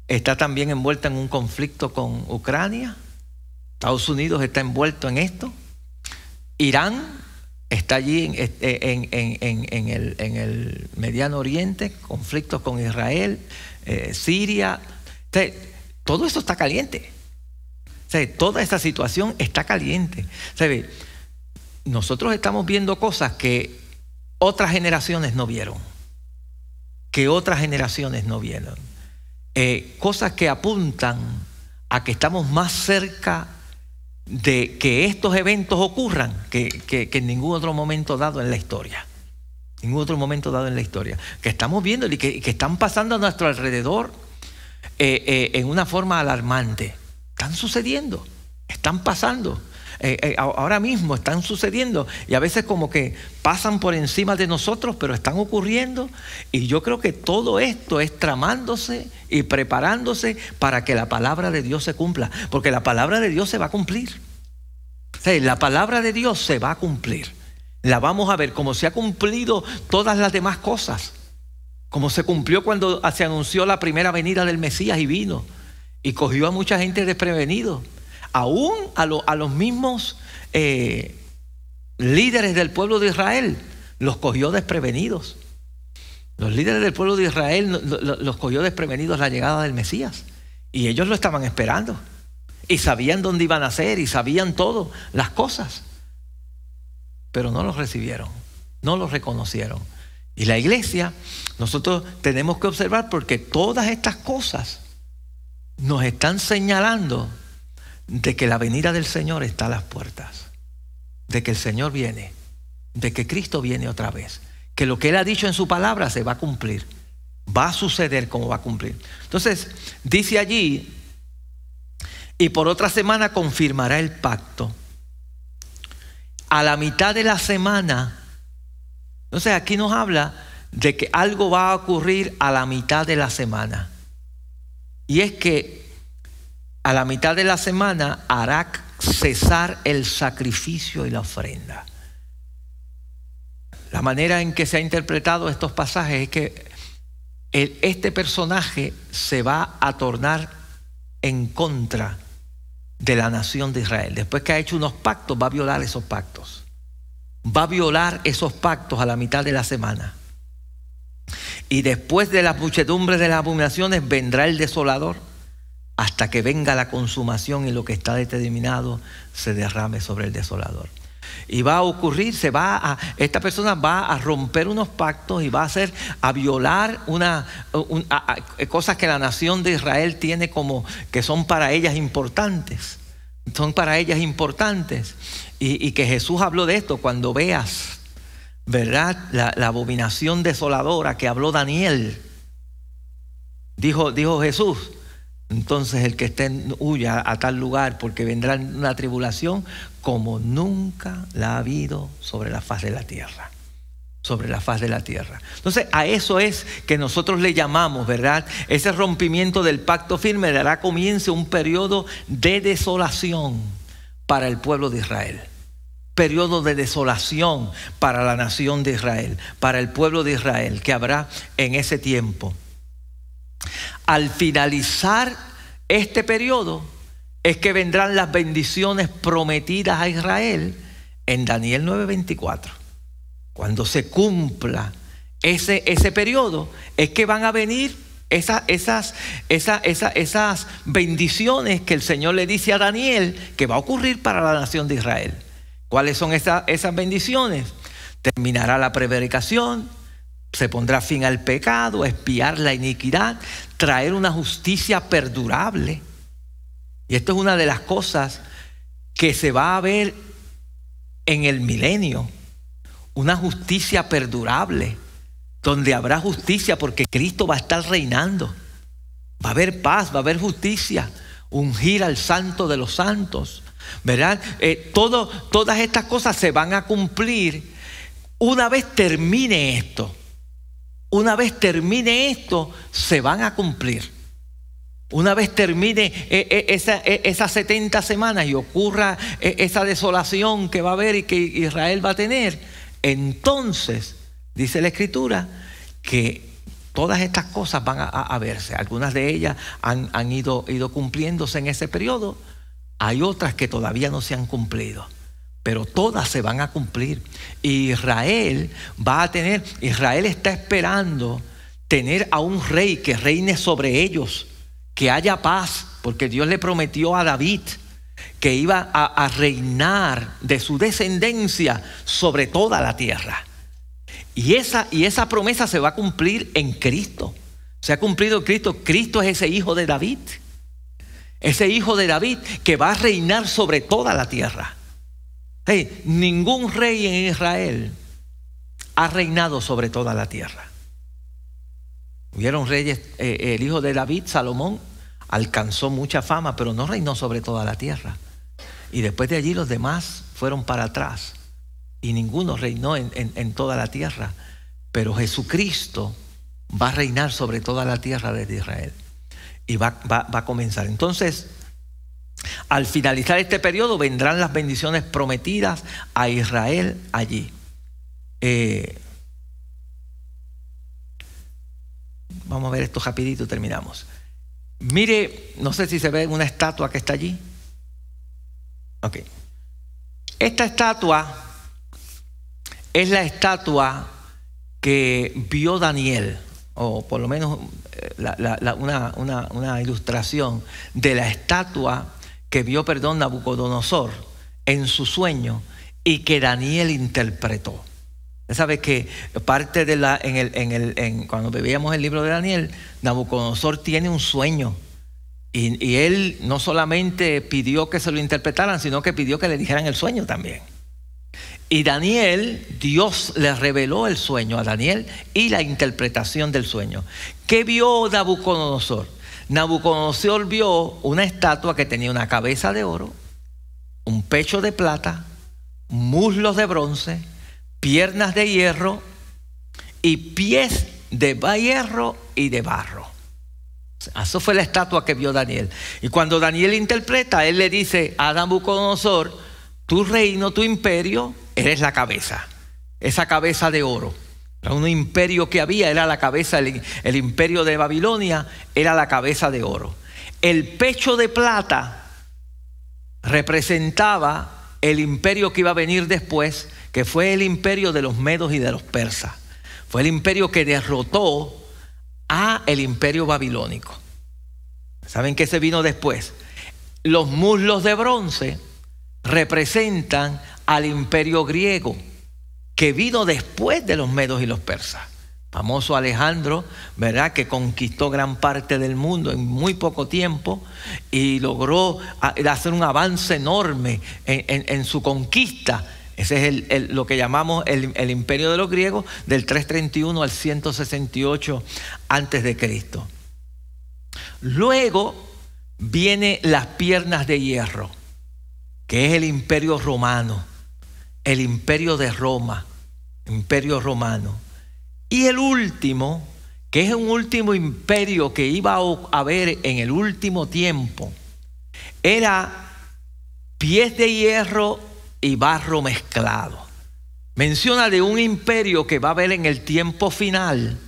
está también envuelta en un conflicto con Ucrania. Estados Unidos está envuelto en esto. Irán está allí en, el, Mediano Oriente, conflictos con Israel, eh, Siria. todo esto está caliente. toda esta situación está caliente. Nosotros estamos viendo cosas que otras generaciones no vieron que otras generaciones no vieron. Eh, cosas que apuntan a que estamos más cerca de que estos eventos ocurran que, en ningún otro momento dado en la historia. Ningún otro momento dado en la historia. Que estamos viendo y que, están pasando a nuestro alrededor eh, eh, en una forma alarmante. Están sucediendo, están pasando. Eh, eh, ahora mismo están sucediendo y a veces como que pasan por encima de nosotros, pero están ocurriendo. Y yo creo que todo esto es tramándose y preparándose para que la palabra de Dios se cumpla, porque la palabra de Dios se va a cumplir. la palabra de Dios se va a cumplir. La vamos a ver como se ha cumplido todas las demás cosas. Como se cumplió cuando se anunció la primera venida del Mesías y vino y cogió a mucha gente desprevenido aún a, los mismos eh, líderes del pueblo de Israel, los cogió desprevenidos. Los líderes del pueblo de Israel los cogió desprevenidos la llegada del Mesías. Y ellos lo estaban esperando. Y sabían dónde iban a ser y sabían todo, las cosas. Pero no los recibieron, no los reconocieron. Y la iglesia, nosotros tenemos que observar porque todas estas cosas nos están señalando de que la venida del Señor está a las puertas, de que el Señor viene, de que Cristo viene otra vez, que lo que Él ha dicho en su palabra se va a cumplir, va a suceder como va a cumplir. Entonces, dice allí, y por otra semana confirmará el pacto. A la mitad de la semana, entonces aquí nos habla de que algo va a ocurrir a la mitad de la semana. Y es que a la mitad de la semana hará cesar el sacrificio y la ofrenda. La manera en que se ha interpretado estos pasajes es que este personaje se va a tornar en contra de la nación de Israel. Después que ha hecho unos pactos, va a violar esos pactos. Va a violar esos pactos a la mitad de la semana. Y después de las muchedumbres de las abominaciones vendrá el desolador hasta que venga la consumación y lo que está determinado se derrame sobre el desolador. Y va a ocurrir, se va a, esta persona va a romper unos pactos y va a hacer, a violar una, cosas que la nación de Israel tiene como que son para ellas importantes. Son para ellas importantes. Y, que Jesús habló de esto cuando veas, ¿verdad? La, la abominación desoladora que habló Daniel. Dijo, dijo Jesús, entonces el que esté huya a tal lugar porque vendrá una tribulación como nunca la ha habido sobre la faz de la tierra. Sobre la faz de la tierra. Entonces a eso es que nosotros le llamamos, ¿verdad? Ese rompimiento del pacto firme dará comienzo un periodo de desolación para el pueblo de Israel. Periodo de desolación para la nación de Israel, para el pueblo de Israel que habrá en ese tiempo al finalizar este periodo es que vendrán las bendiciones prometidas a Israel en Daniel 9:24. Cuando se cumpla ese, ese periodo, es que van a venir esas, esas, esas, esas bendiciones que el Señor le dice a Daniel que va a ocurrir para la nación de Israel. ¿Cuáles son esas, esas bendiciones? Terminará la prevaricación, se pondrá fin al pecado, espiar la iniquidad, traer una justicia perdurable. Y esto es una de las cosas que se va a ver en el milenio, una justicia perdurable, donde habrá justicia porque Cristo va a estar reinando. Va a haber paz, va a haber justicia, ungir al santo de los santos. ¿Verdad? Eh, todo, todas estas cosas se van a cumplir una vez termine esto. Una vez termine esto, se van a cumplir. Una vez termine eh, eh, esas 70 semanas y ocurra esa desolación que va a haber y que Israel va a tener, entonces, dice la Escritura, que todas estas cosas van a, verse. Algunas de ellas han, ido, ido cumpliéndose en ese periodo, hay otras que todavía no se han cumplido pero todas se van a cumplir. Israel va a tener, Israel está esperando tener a un rey que reine sobre ellos, que haya paz, porque Dios le prometió a David que iba a, reinar de su descendencia sobre toda la tierra. Y esa, y esa promesa se va a cumplir en Cristo. Se ha cumplido Cristo. Cristo es ese hijo de David. Ese hijo de David que va a reinar sobre toda la tierra. Ningún rey en Israel ha reinado sobre toda la tierra. Hubieron reyes, eh, el hijo de David, Salomón, alcanzó mucha fama, pero no reinó sobre toda la tierra. Y después de allí los demás fueron para atrás. Y ninguno reinó en, toda la tierra. Pero Jesucristo va a reinar sobre toda la tierra de Israel. Y va, a comenzar. Entonces, al finalizar este periodo vendrán las bendiciones prometidas a Israel allí. Eh, vamos a ver esto rapidito y terminamos. Mire, no sé si se ve una estatua que está allí. Ok. Esta estatua es la estatua que vio Daniel, o por lo menos eh, una, ilustración de la estatua que vio, perdón, Nabucodonosor en su sueño y que Daniel interpretó. ¿Sabe que parte de la, en el, en el, en, cuando veíamos el libro de Daniel, Nabucodonosor tiene un sueño. Y, y, él no solamente pidió que se lo interpretaran, sino que pidió que le dijeran el sueño también. Y Daniel, Dios le reveló el sueño a Daniel y la interpretación del sueño. ¿Qué vio Nabucodonosor? Nabucodonosor vio una estatua que tenía una cabeza de oro, un pecho de plata, muslos de bronce, piernas de hierro y pies de hierro y de barro. Eso fue la estatua que vio Daniel. Y cuando Daniel interpreta, él le dice a Nabucodonosor, tu reino, tu imperio, eres la cabeza, esa cabeza de oro. Un imperio que había, era la cabeza, el, el imperio de Babilonia era la cabeza de oro. El pecho de plata representaba el imperio que iba a venir después, que fue el imperio de los medos y de los persas. Fue el imperio que derrotó a el imperio babilónico. ¿Saben qué se vino después? Los muslos de bronce representan al imperio griego, que vino después de los medos y los persas. Famoso Alejandro, ¿verdad? Que conquistó gran parte del mundo en muy poco tiempo y logró hacer un avance enorme en su conquista ese es lo que llamamos el, imperio de los griegos del 331 al 168 antes de Cristo. Luego viene las piernas de hierro, que es el imperio romano, el imperio de Roma, imperio romano. Y el último, que es un último imperio que iba a haber en el último tiempo, era pies de hierro y barro mezclado. Menciona de un imperio que va a haber en el tiempo final,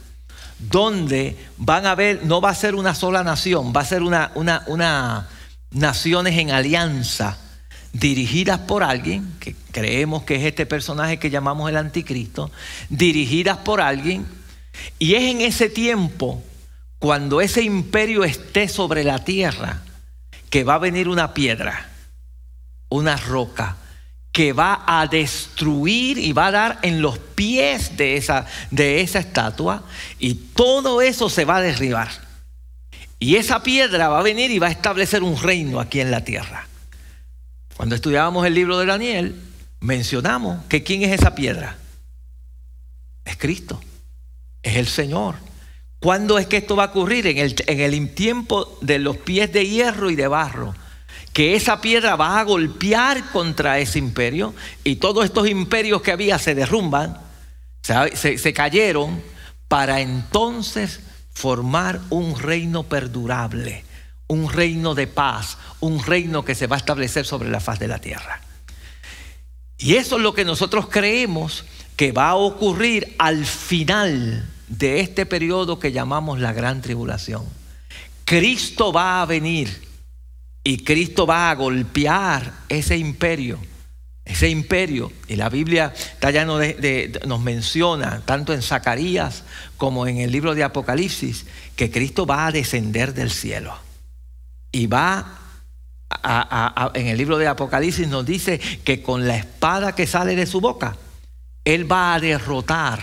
donde van a haber, no va a ser una sola nación, va a ser una, una, una naciones en alianza dirigidas por alguien, que creemos que es este personaje que llamamos el anticristo, dirigidas por alguien Y es en ese tiempo, cuando ese imperio esté sobre la tierra, que va a venir una piedra, una roca, que va a destruir y va a dar en los pies de esa, de esa estatua y todo eso se va a derribar. Y esa piedra va a venir y va a establecer un reino aquí en la tierra. Cuando estudiábamos el libro de Daniel, mencionamos que quién es esa piedra. Es Cristo, es el Señor. ¿Cuándo es que esto va a ocurrir? En el, en el tiempo de los pies de hierro y de barro que esa piedra va a golpear contra ese imperio y todos estos imperios que había se derrumban, se, cayeron para entonces formar un reino perdurable, un reino de paz, un reino que se va a establecer sobre la faz de la tierra. Y eso es lo que nosotros creemos que va a ocurrir al final de este periodo que llamamos la gran tribulación. Cristo va a venir y Cristo va a golpear ese imperio. Ese imperio, y la Biblia está de, nos menciona, tanto en Zacarías como en el libro de Apocalipsis, que Cristo va a descender del cielo. Y va a, en el libro de Apocalipsis nos dice que con la espada que sale de su boca, Él va a derrotar,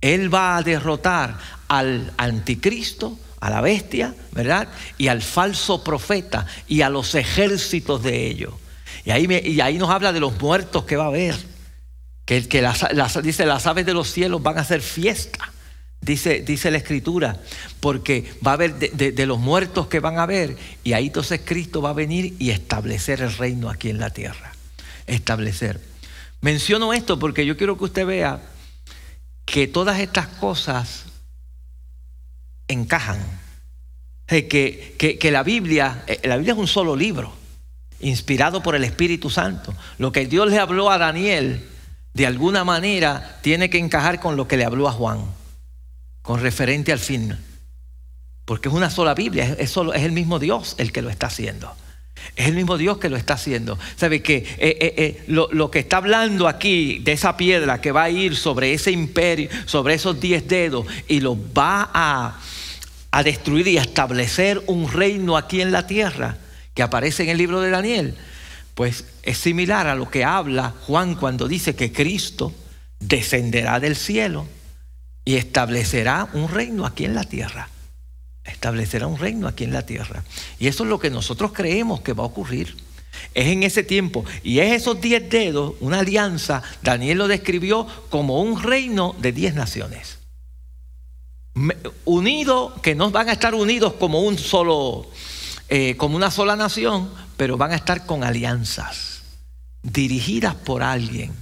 Él va a derrotar al anticristo, a la bestia, ¿verdad? Y al falso profeta y a los ejércitos de ellos. Y ahí, y ahí nos habla de los muertos que va a haber. Que, que las, dice, las aves de los cielos van a hacer fiesta. Dice, dice la escritura, porque va a haber de, los muertos que van a haber, y ahí entonces Cristo va a venir y establecer el reino aquí en la tierra. Establecer. Menciono esto porque yo quiero que usted vea que todas estas cosas encajan. Que, que, la Biblia, eh, la Biblia es un solo libro, inspirado por el Espíritu Santo. Lo que Dios le habló a Daniel, de alguna manera, tiene que encajar con lo que le habló a Juan, con referente al fin. Porque es una sola Biblia, es, solo, el mismo Dios el que lo está haciendo. Es el mismo Dios que lo está haciendo. ¿Sabe que eh, eh, lo, lo, que está hablando aquí de esa piedra que va a ir sobre ese imperio, sobre esos diez dedos y lo va a, a destruir y a establecer un reino aquí en la tierra que aparece en el libro de Daniel, pues es similar a lo que habla Juan cuando dice que Cristo descenderá del cielo y establecerá un reino aquí en la tierra. Establecerá un reino aquí en la tierra. Y eso es lo que nosotros creemos que va a ocurrir. Es en ese tiempo. Y es esos diez dedos, una alianza, Daniel lo describió como un reino de diez naciones unidos, que no van a estar unidos como un solo, eh, como una sola nación, pero van a estar con alianzas, dirigidas por alguien,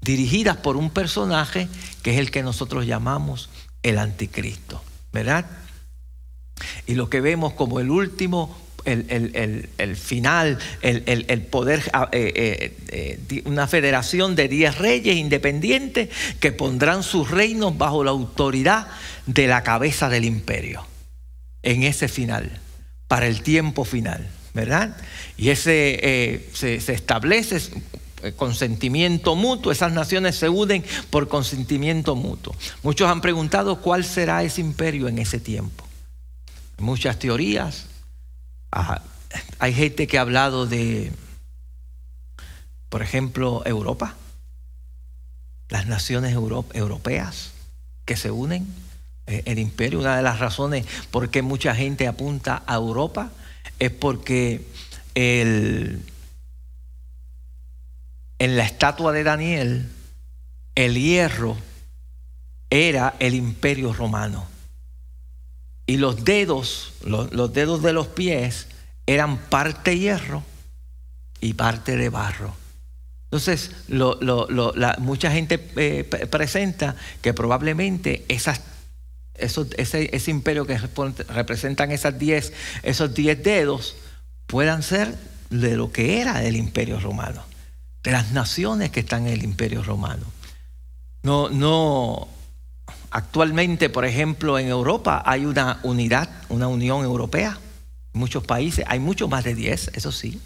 dirigidas por un personaje que es el que nosotros llamamos el anticristo, ¿verdad? Y lo que vemos como el último el, final, el, poder, ah, eh, eh, eh, una federación de diez reyes independientes que pondrán sus reinos bajo la autoridad de la cabeza del imperio, en ese final, para el tiempo final, ¿verdad? Y ese se, se establece consentimiento mutuo, esas naciones se unen por consentimiento mutuo. Muchos han preguntado cuál será ese imperio en ese tiempo. Muchas teorías, hay gente que ha hablado de, por ejemplo, Europa, las naciones europeas que se unen, eh, el imperio. Una de las razones por qué mucha gente apunta a Europa es porque el, en la estatua de Daniel, el hierro era el imperio romano. Y los dedos, los, dedos de los pies eran parte hierro y parte de barro. Entonces, mucha gente eh, presenta que probablemente ese, ese, imperio que representan esas diez, esos diez dedos puedan ser de lo que era el imperio romano, de las naciones que están en el imperio romano. No, no, Actualmente, por ejemplo, en Europa hay una unidad, una unión europea, muchos países, hay mucho más de 10, eso sí.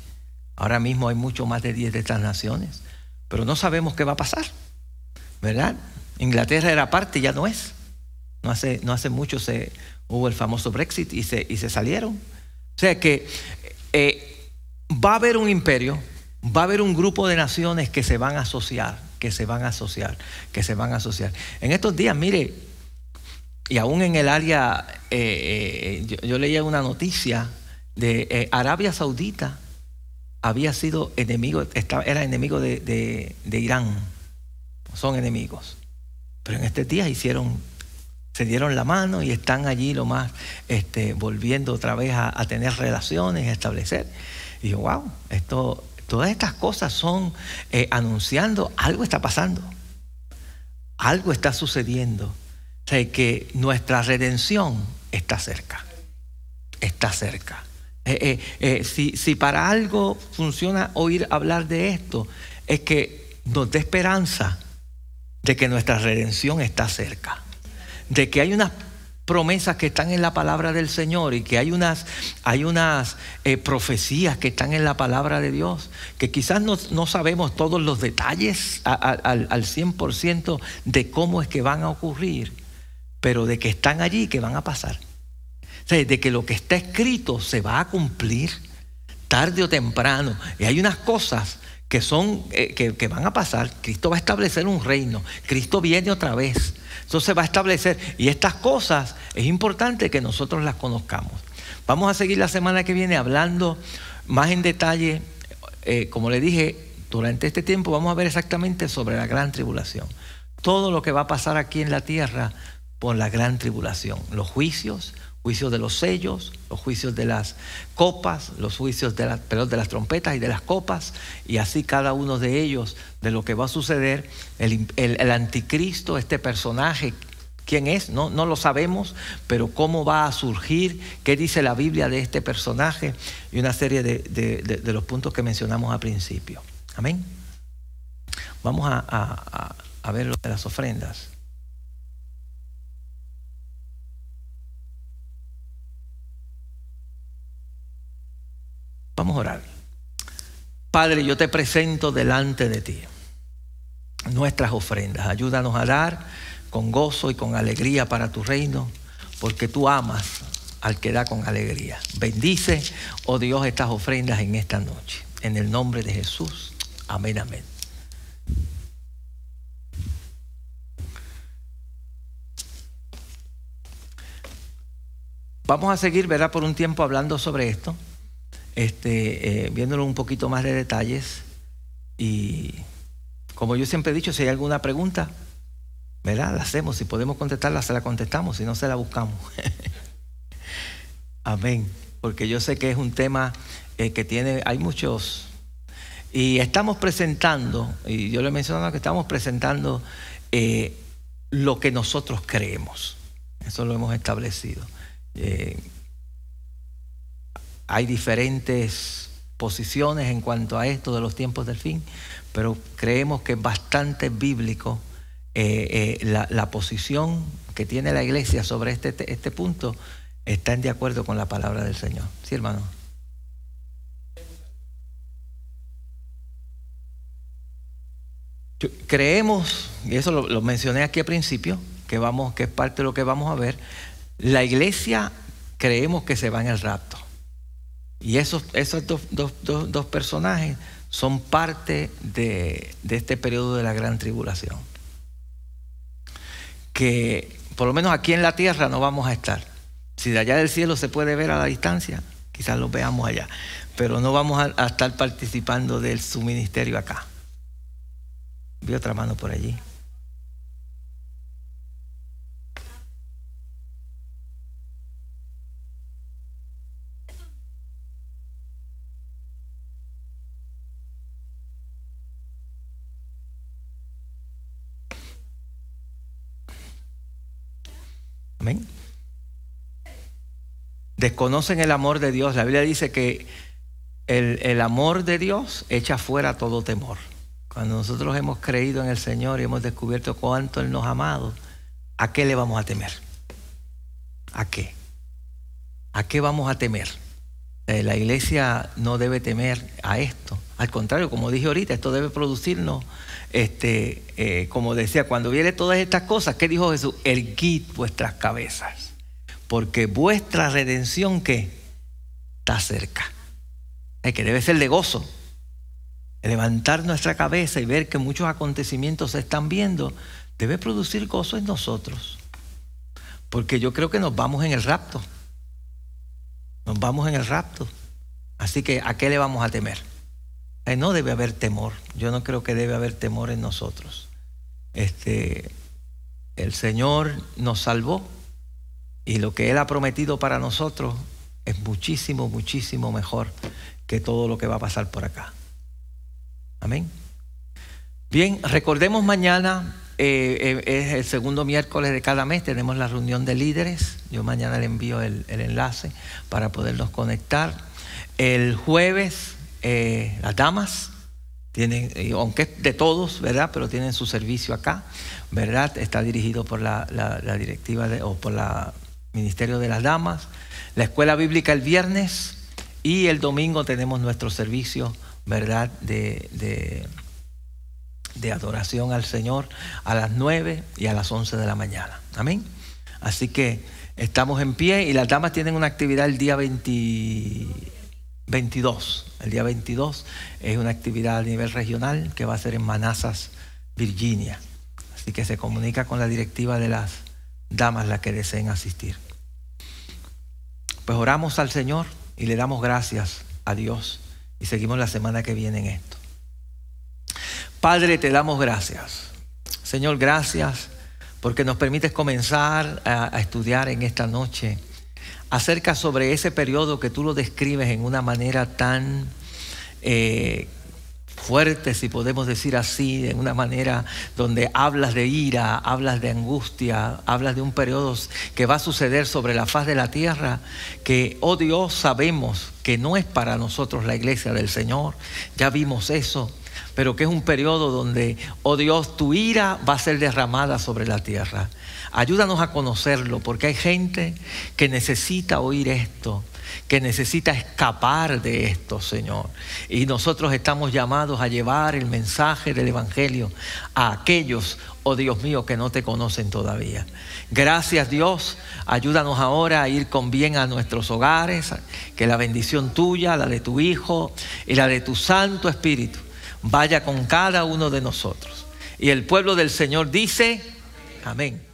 Ahora mismo hay mucho más de 10 de estas naciones, pero no sabemos qué va a pasar, ¿verdad? Inglaterra era parte, ya no es. No hace, no hace mucho se, hubo el famoso Brexit y se, y se salieron. O sea que eh, va a haber un imperio, va a haber un grupo de naciones que se van a asociar, que se van a asociar, que se van a asociar. En estos días, mire, y aún en el área, eh, eh, yo, leía una noticia de Arabia Saudita había sido enemigo, estaba, era enemigo de, de Irán, son enemigos. Pero en estos días hicieron se dieron la mano y están allí lo más este, volviendo otra vez a, tener relaciones, a establecer. Y yo, wow, esto, todas estas cosas son eh, anunciando algo está pasando, algo está sucediendo. O sea, que nuestra redención está cerca, está cerca. Eh, eh, si, si para algo funciona oír hablar de esto, es que nos dé esperanza de que nuestra redención está cerca de que hay unas promesas que están en la palabra del Señor y que hay unas, hay unas eh, profecías que están en la palabra de Dios, que quizás no, sabemos todos los detalles al, al 100% de cómo es que van a ocurrir, pero de que están allí, que van a pasar. O sea, de que lo que está escrito se va a cumplir tarde o temprano. Y hay unas cosas que son eh, que, van a pasar. Cristo va a establecer un reino. Cristo viene otra vez. Se va a establecer. Y estas cosas es importante que nosotros las conozcamos. Vamos a seguir la semana que viene hablando más en detalle. Eh, como le dije, durante este tiempo vamos a ver exactamente sobre la gran tribulación. Todo lo que va a pasar aquí en la tierra por la gran tribulación. Los juicios, juicios de los sellos, los juicios de las copas, los juicios de, de las trompetas y de las copas, y así cada uno de ellos, de lo que va a suceder, el, anticristo, este personaje, quién es, no, no lo sabemos, pero cómo va a surgir, qué dice la Biblia de este personaje, y una serie de, los puntos que mencionamos al principio. Amén. Vamos a, a ver lo de las ofrendas. Vamos a orar. Padre, yo te presento delante de ti nuestras ofrendas. Ayúdanos a dar con gozo y con alegría para tu reino, porque tú amas al que da con alegría. Bendice, oh Dios, estas ofrendas en esta noche. En el nombre de Jesús. Amén, amén. Vamos a seguir, ¿verdad? Por un tiempo hablando sobre esto este, eh, viéndolo un poquito más de detalles. Y como yo siempre he dicho, si hay alguna pregunta, ¿verdad? La hacemos. Si podemos contestarla, se la contestamos. Si no, se la buscamos. (laughs) Amén. Porque yo sé que es un tema eh, que tiene, hay muchos. Y estamos presentando, y yo le menciono que estamos presentando eh, lo que nosotros creemos. Eso lo hemos establecido hay diferentes posiciones en cuanto a esto de los tiempos del fin, pero creemos que es bastante bíblico eh, eh, la, posición que tiene la iglesia sobre este, este punto, está de acuerdo con la palabra del Señor. Sí, hermano. Creemos, y eso lo, lo mencioné aquí al principio, que, vamos, que es parte de lo que vamos a ver, la iglesia creemos que se va en el rapto. Y esos, esos dos, personajes son parte de, este periodo de la gran tribulación. Que por lo menos aquí en la tierra no vamos a estar. Si de allá del cielo se puede ver a la distancia, quizás lo veamos allá. Pero no vamos a, a estar participando de su ministerio acá. Vi otra mano por allí. Amén. Desconocen el amor de Dios. La Biblia dice que el, amor de Dios echa fuera todo temor. Cuando nosotros hemos creído en el Señor y hemos descubierto cuánto Él nos ha amado, ¿a qué le vamos a temer? ¿A qué? ¿A qué vamos a temer? Eh, la iglesia no debe temer a esto. Al contrario, como dije ahorita, esto debe producirnos, este, eh, como decía, cuando viene todas estas cosas, ¿qué dijo Jesús? Erguid vuestras cabezas, porque vuestra redención que está cerca. Es que debe ser de gozo. Levantar nuestra cabeza y ver que muchos acontecimientos se están viendo, debe producir gozo en nosotros. Porque yo creo que nos vamos en el rapto. Nos vamos en el rapto. Así que, ¿a qué le vamos a temer? Eh, no debe haber temor. Yo no creo que debe haber temor en nosotros. Este, el Señor nos salvó y lo que Él ha prometido para nosotros es muchísimo, muchísimo mejor que todo lo que va a pasar por acá. Amén. Bien, recordemos mañana eh, eh, es el segundo miércoles de cada mes, tenemos la reunión de líderes. Yo mañana le envío el, enlace para podernos conectar. El jueves, eh, las damas tienen, aunque es de todos, ¿verdad? Pero tienen su servicio acá, ¿verdad? Está dirigido por la, directiva o por la Ministerio de las Damas. La escuela bíblica el viernes y el domingo tenemos nuestro servicio, ¿verdad? de de adoración al Señor a las 9 y a las 11 de la mañana. Amén. Así que estamos en pie y las damas tienen una actividad el día 22. El día 22 es una actividad a nivel regional que va a ser en Manassas, Virginia. Así que se comunica con la directiva de las damas las que deseen asistir. Pues oramos al Señor y le damos gracias a Dios y seguimos la semana que viene en esto. Padre, te damos gracias. Señor, gracias porque nos permites comenzar a, estudiar en esta noche acerca sobre ese periodo que tú lo describes en una manera tan eh, fuerte, si podemos decir así, en una manera donde hablas de ira, hablas de angustia, hablas de un periodo que va a suceder sobre la faz de la tierra, que, oh Dios, sabemos que no es para nosotros la iglesia del Señor, ya vimos eso, pero que es un periodo donde, oh Dios, tu ira va a ser derramada sobre la tierra. Ayúdanos a conocerlo, porque hay gente que necesita oír esto, que necesita escapar de esto, Señor. Y nosotros estamos llamados a llevar el mensaje del Evangelio a aquellos, oh Dios mío, que no te conocen todavía. Gracias Dios, ayúdanos ahora a ir con bien a nuestros hogares, que la bendición tuya, la de tu Hijo y la de tu Santo Espíritu vaya con cada uno de nosotros. Y el pueblo del Señor dice, amén.